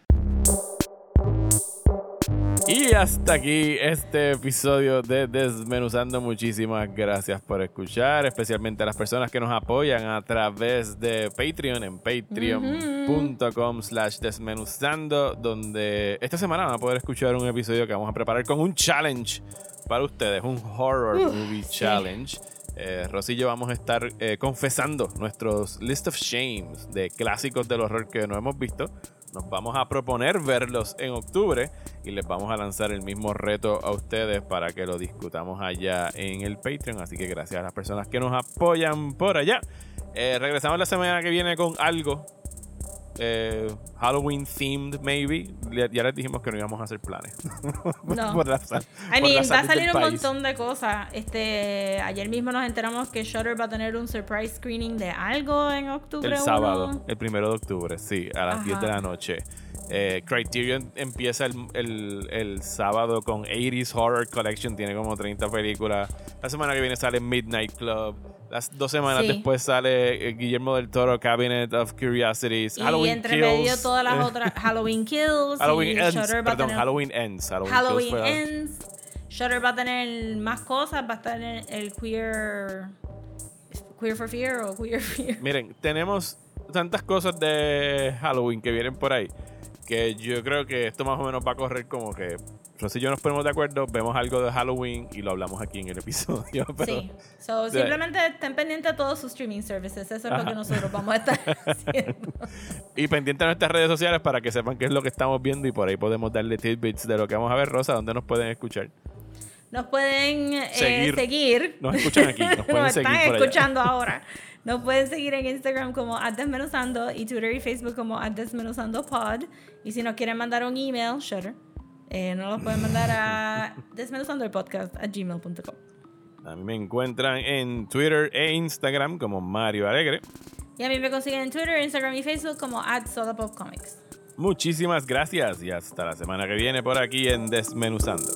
Y hasta aquí este episodio de Desmenuzando. Muchísimas gracias por escuchar, especialmente a las personas que nos apoyan a través de Patreon en patreon.com slash desmenuzando, donde esta semana van a poder escuchar un episodio que vamos a preparar con un challenge para ustedes, un horror movie challenge. Eh, Rosy y yo vamos a estar eh, confesando nuestros list of shames de clásicos del horror que no hemos visto. Nos vamos a proponer verlos en octubre y les vamos a lanzar el mismo reto a ustedes para que lo discutamos allá en el Patreon. Así que gracias a las personas que nos apoyan por allá. Eh, regresamos la semana que viene con algo. Eh, Halloween themed, maybe. Ya les dijimos que no íbamos a hacer planes. <laughs> No. Por la sal- I por la mean, va a salir un país. montón de cosas. Este, ayer mismo nos enteramos que Shutter va a tener un surprise screening de algo en octubre. El sábado, uno. el primero de octubre, sí, a las Ajá. 10 de la noche. Eh, Criterion empieza el, el- el sábado con 80s Horror Collection, tiene como 30 películas. La semana que viene sale Midnight Club. Las dos semanas Sí. después sale eh, Guillermo del Toro Cabinet of Curiosities. Y Halloween entre Kills. medio todas las <laughs> otras Halloween Kills. Halloween Ends, perdón, tener Halloween Ends. Halloween, Halloween Ends. Shutter va a tener más cosas. Va a estar en el Queer. Queer for Fear o Queer <laughs> Fear. Miren, tenemos tantas cosas de Halloween que vienen por ahí que yo creo que esto más o menos va a correr como que Rosy y yo nos ponemos de acuerdo, vemos algo de Halloween y lo hablamos aquí en el episodio. <laughs> Pero, Sí. So, simplemente estén pendientes a todos sus streaming services. Eso es lo que nosotros vamos a estar <laughs> haciendo. Y pendiente de nuestras redes sociales para que sepan qué es lo que estamos viendo y por ahí podemos darle tidbits de lo que vamos a ver. Rosa, ¿dónde nos pueden escuchar? Nos pueden eh, Seguir. seguir. Nos escuchan aquí, nos <laughs> pueden Nos seguir están por allá. escuchando ahora. Nos pueden seguir en Instagram como @desmenuzando y Twitter y Facebook como @desmenuzandopod. Y si nos quieren mandar un email, Shutter, eh, nos lo pueden mandar a <laughs> desmenuzandopodcast a gmail.com. A mí me encuentran en Twitter e Instagram como Mario Alegre. Y a mí me consiguen en Twitter, Instagram y Facebook como @solapopcomics. Muchísimas gracias y hasta la semana que viene por aquí en Desmenuzando.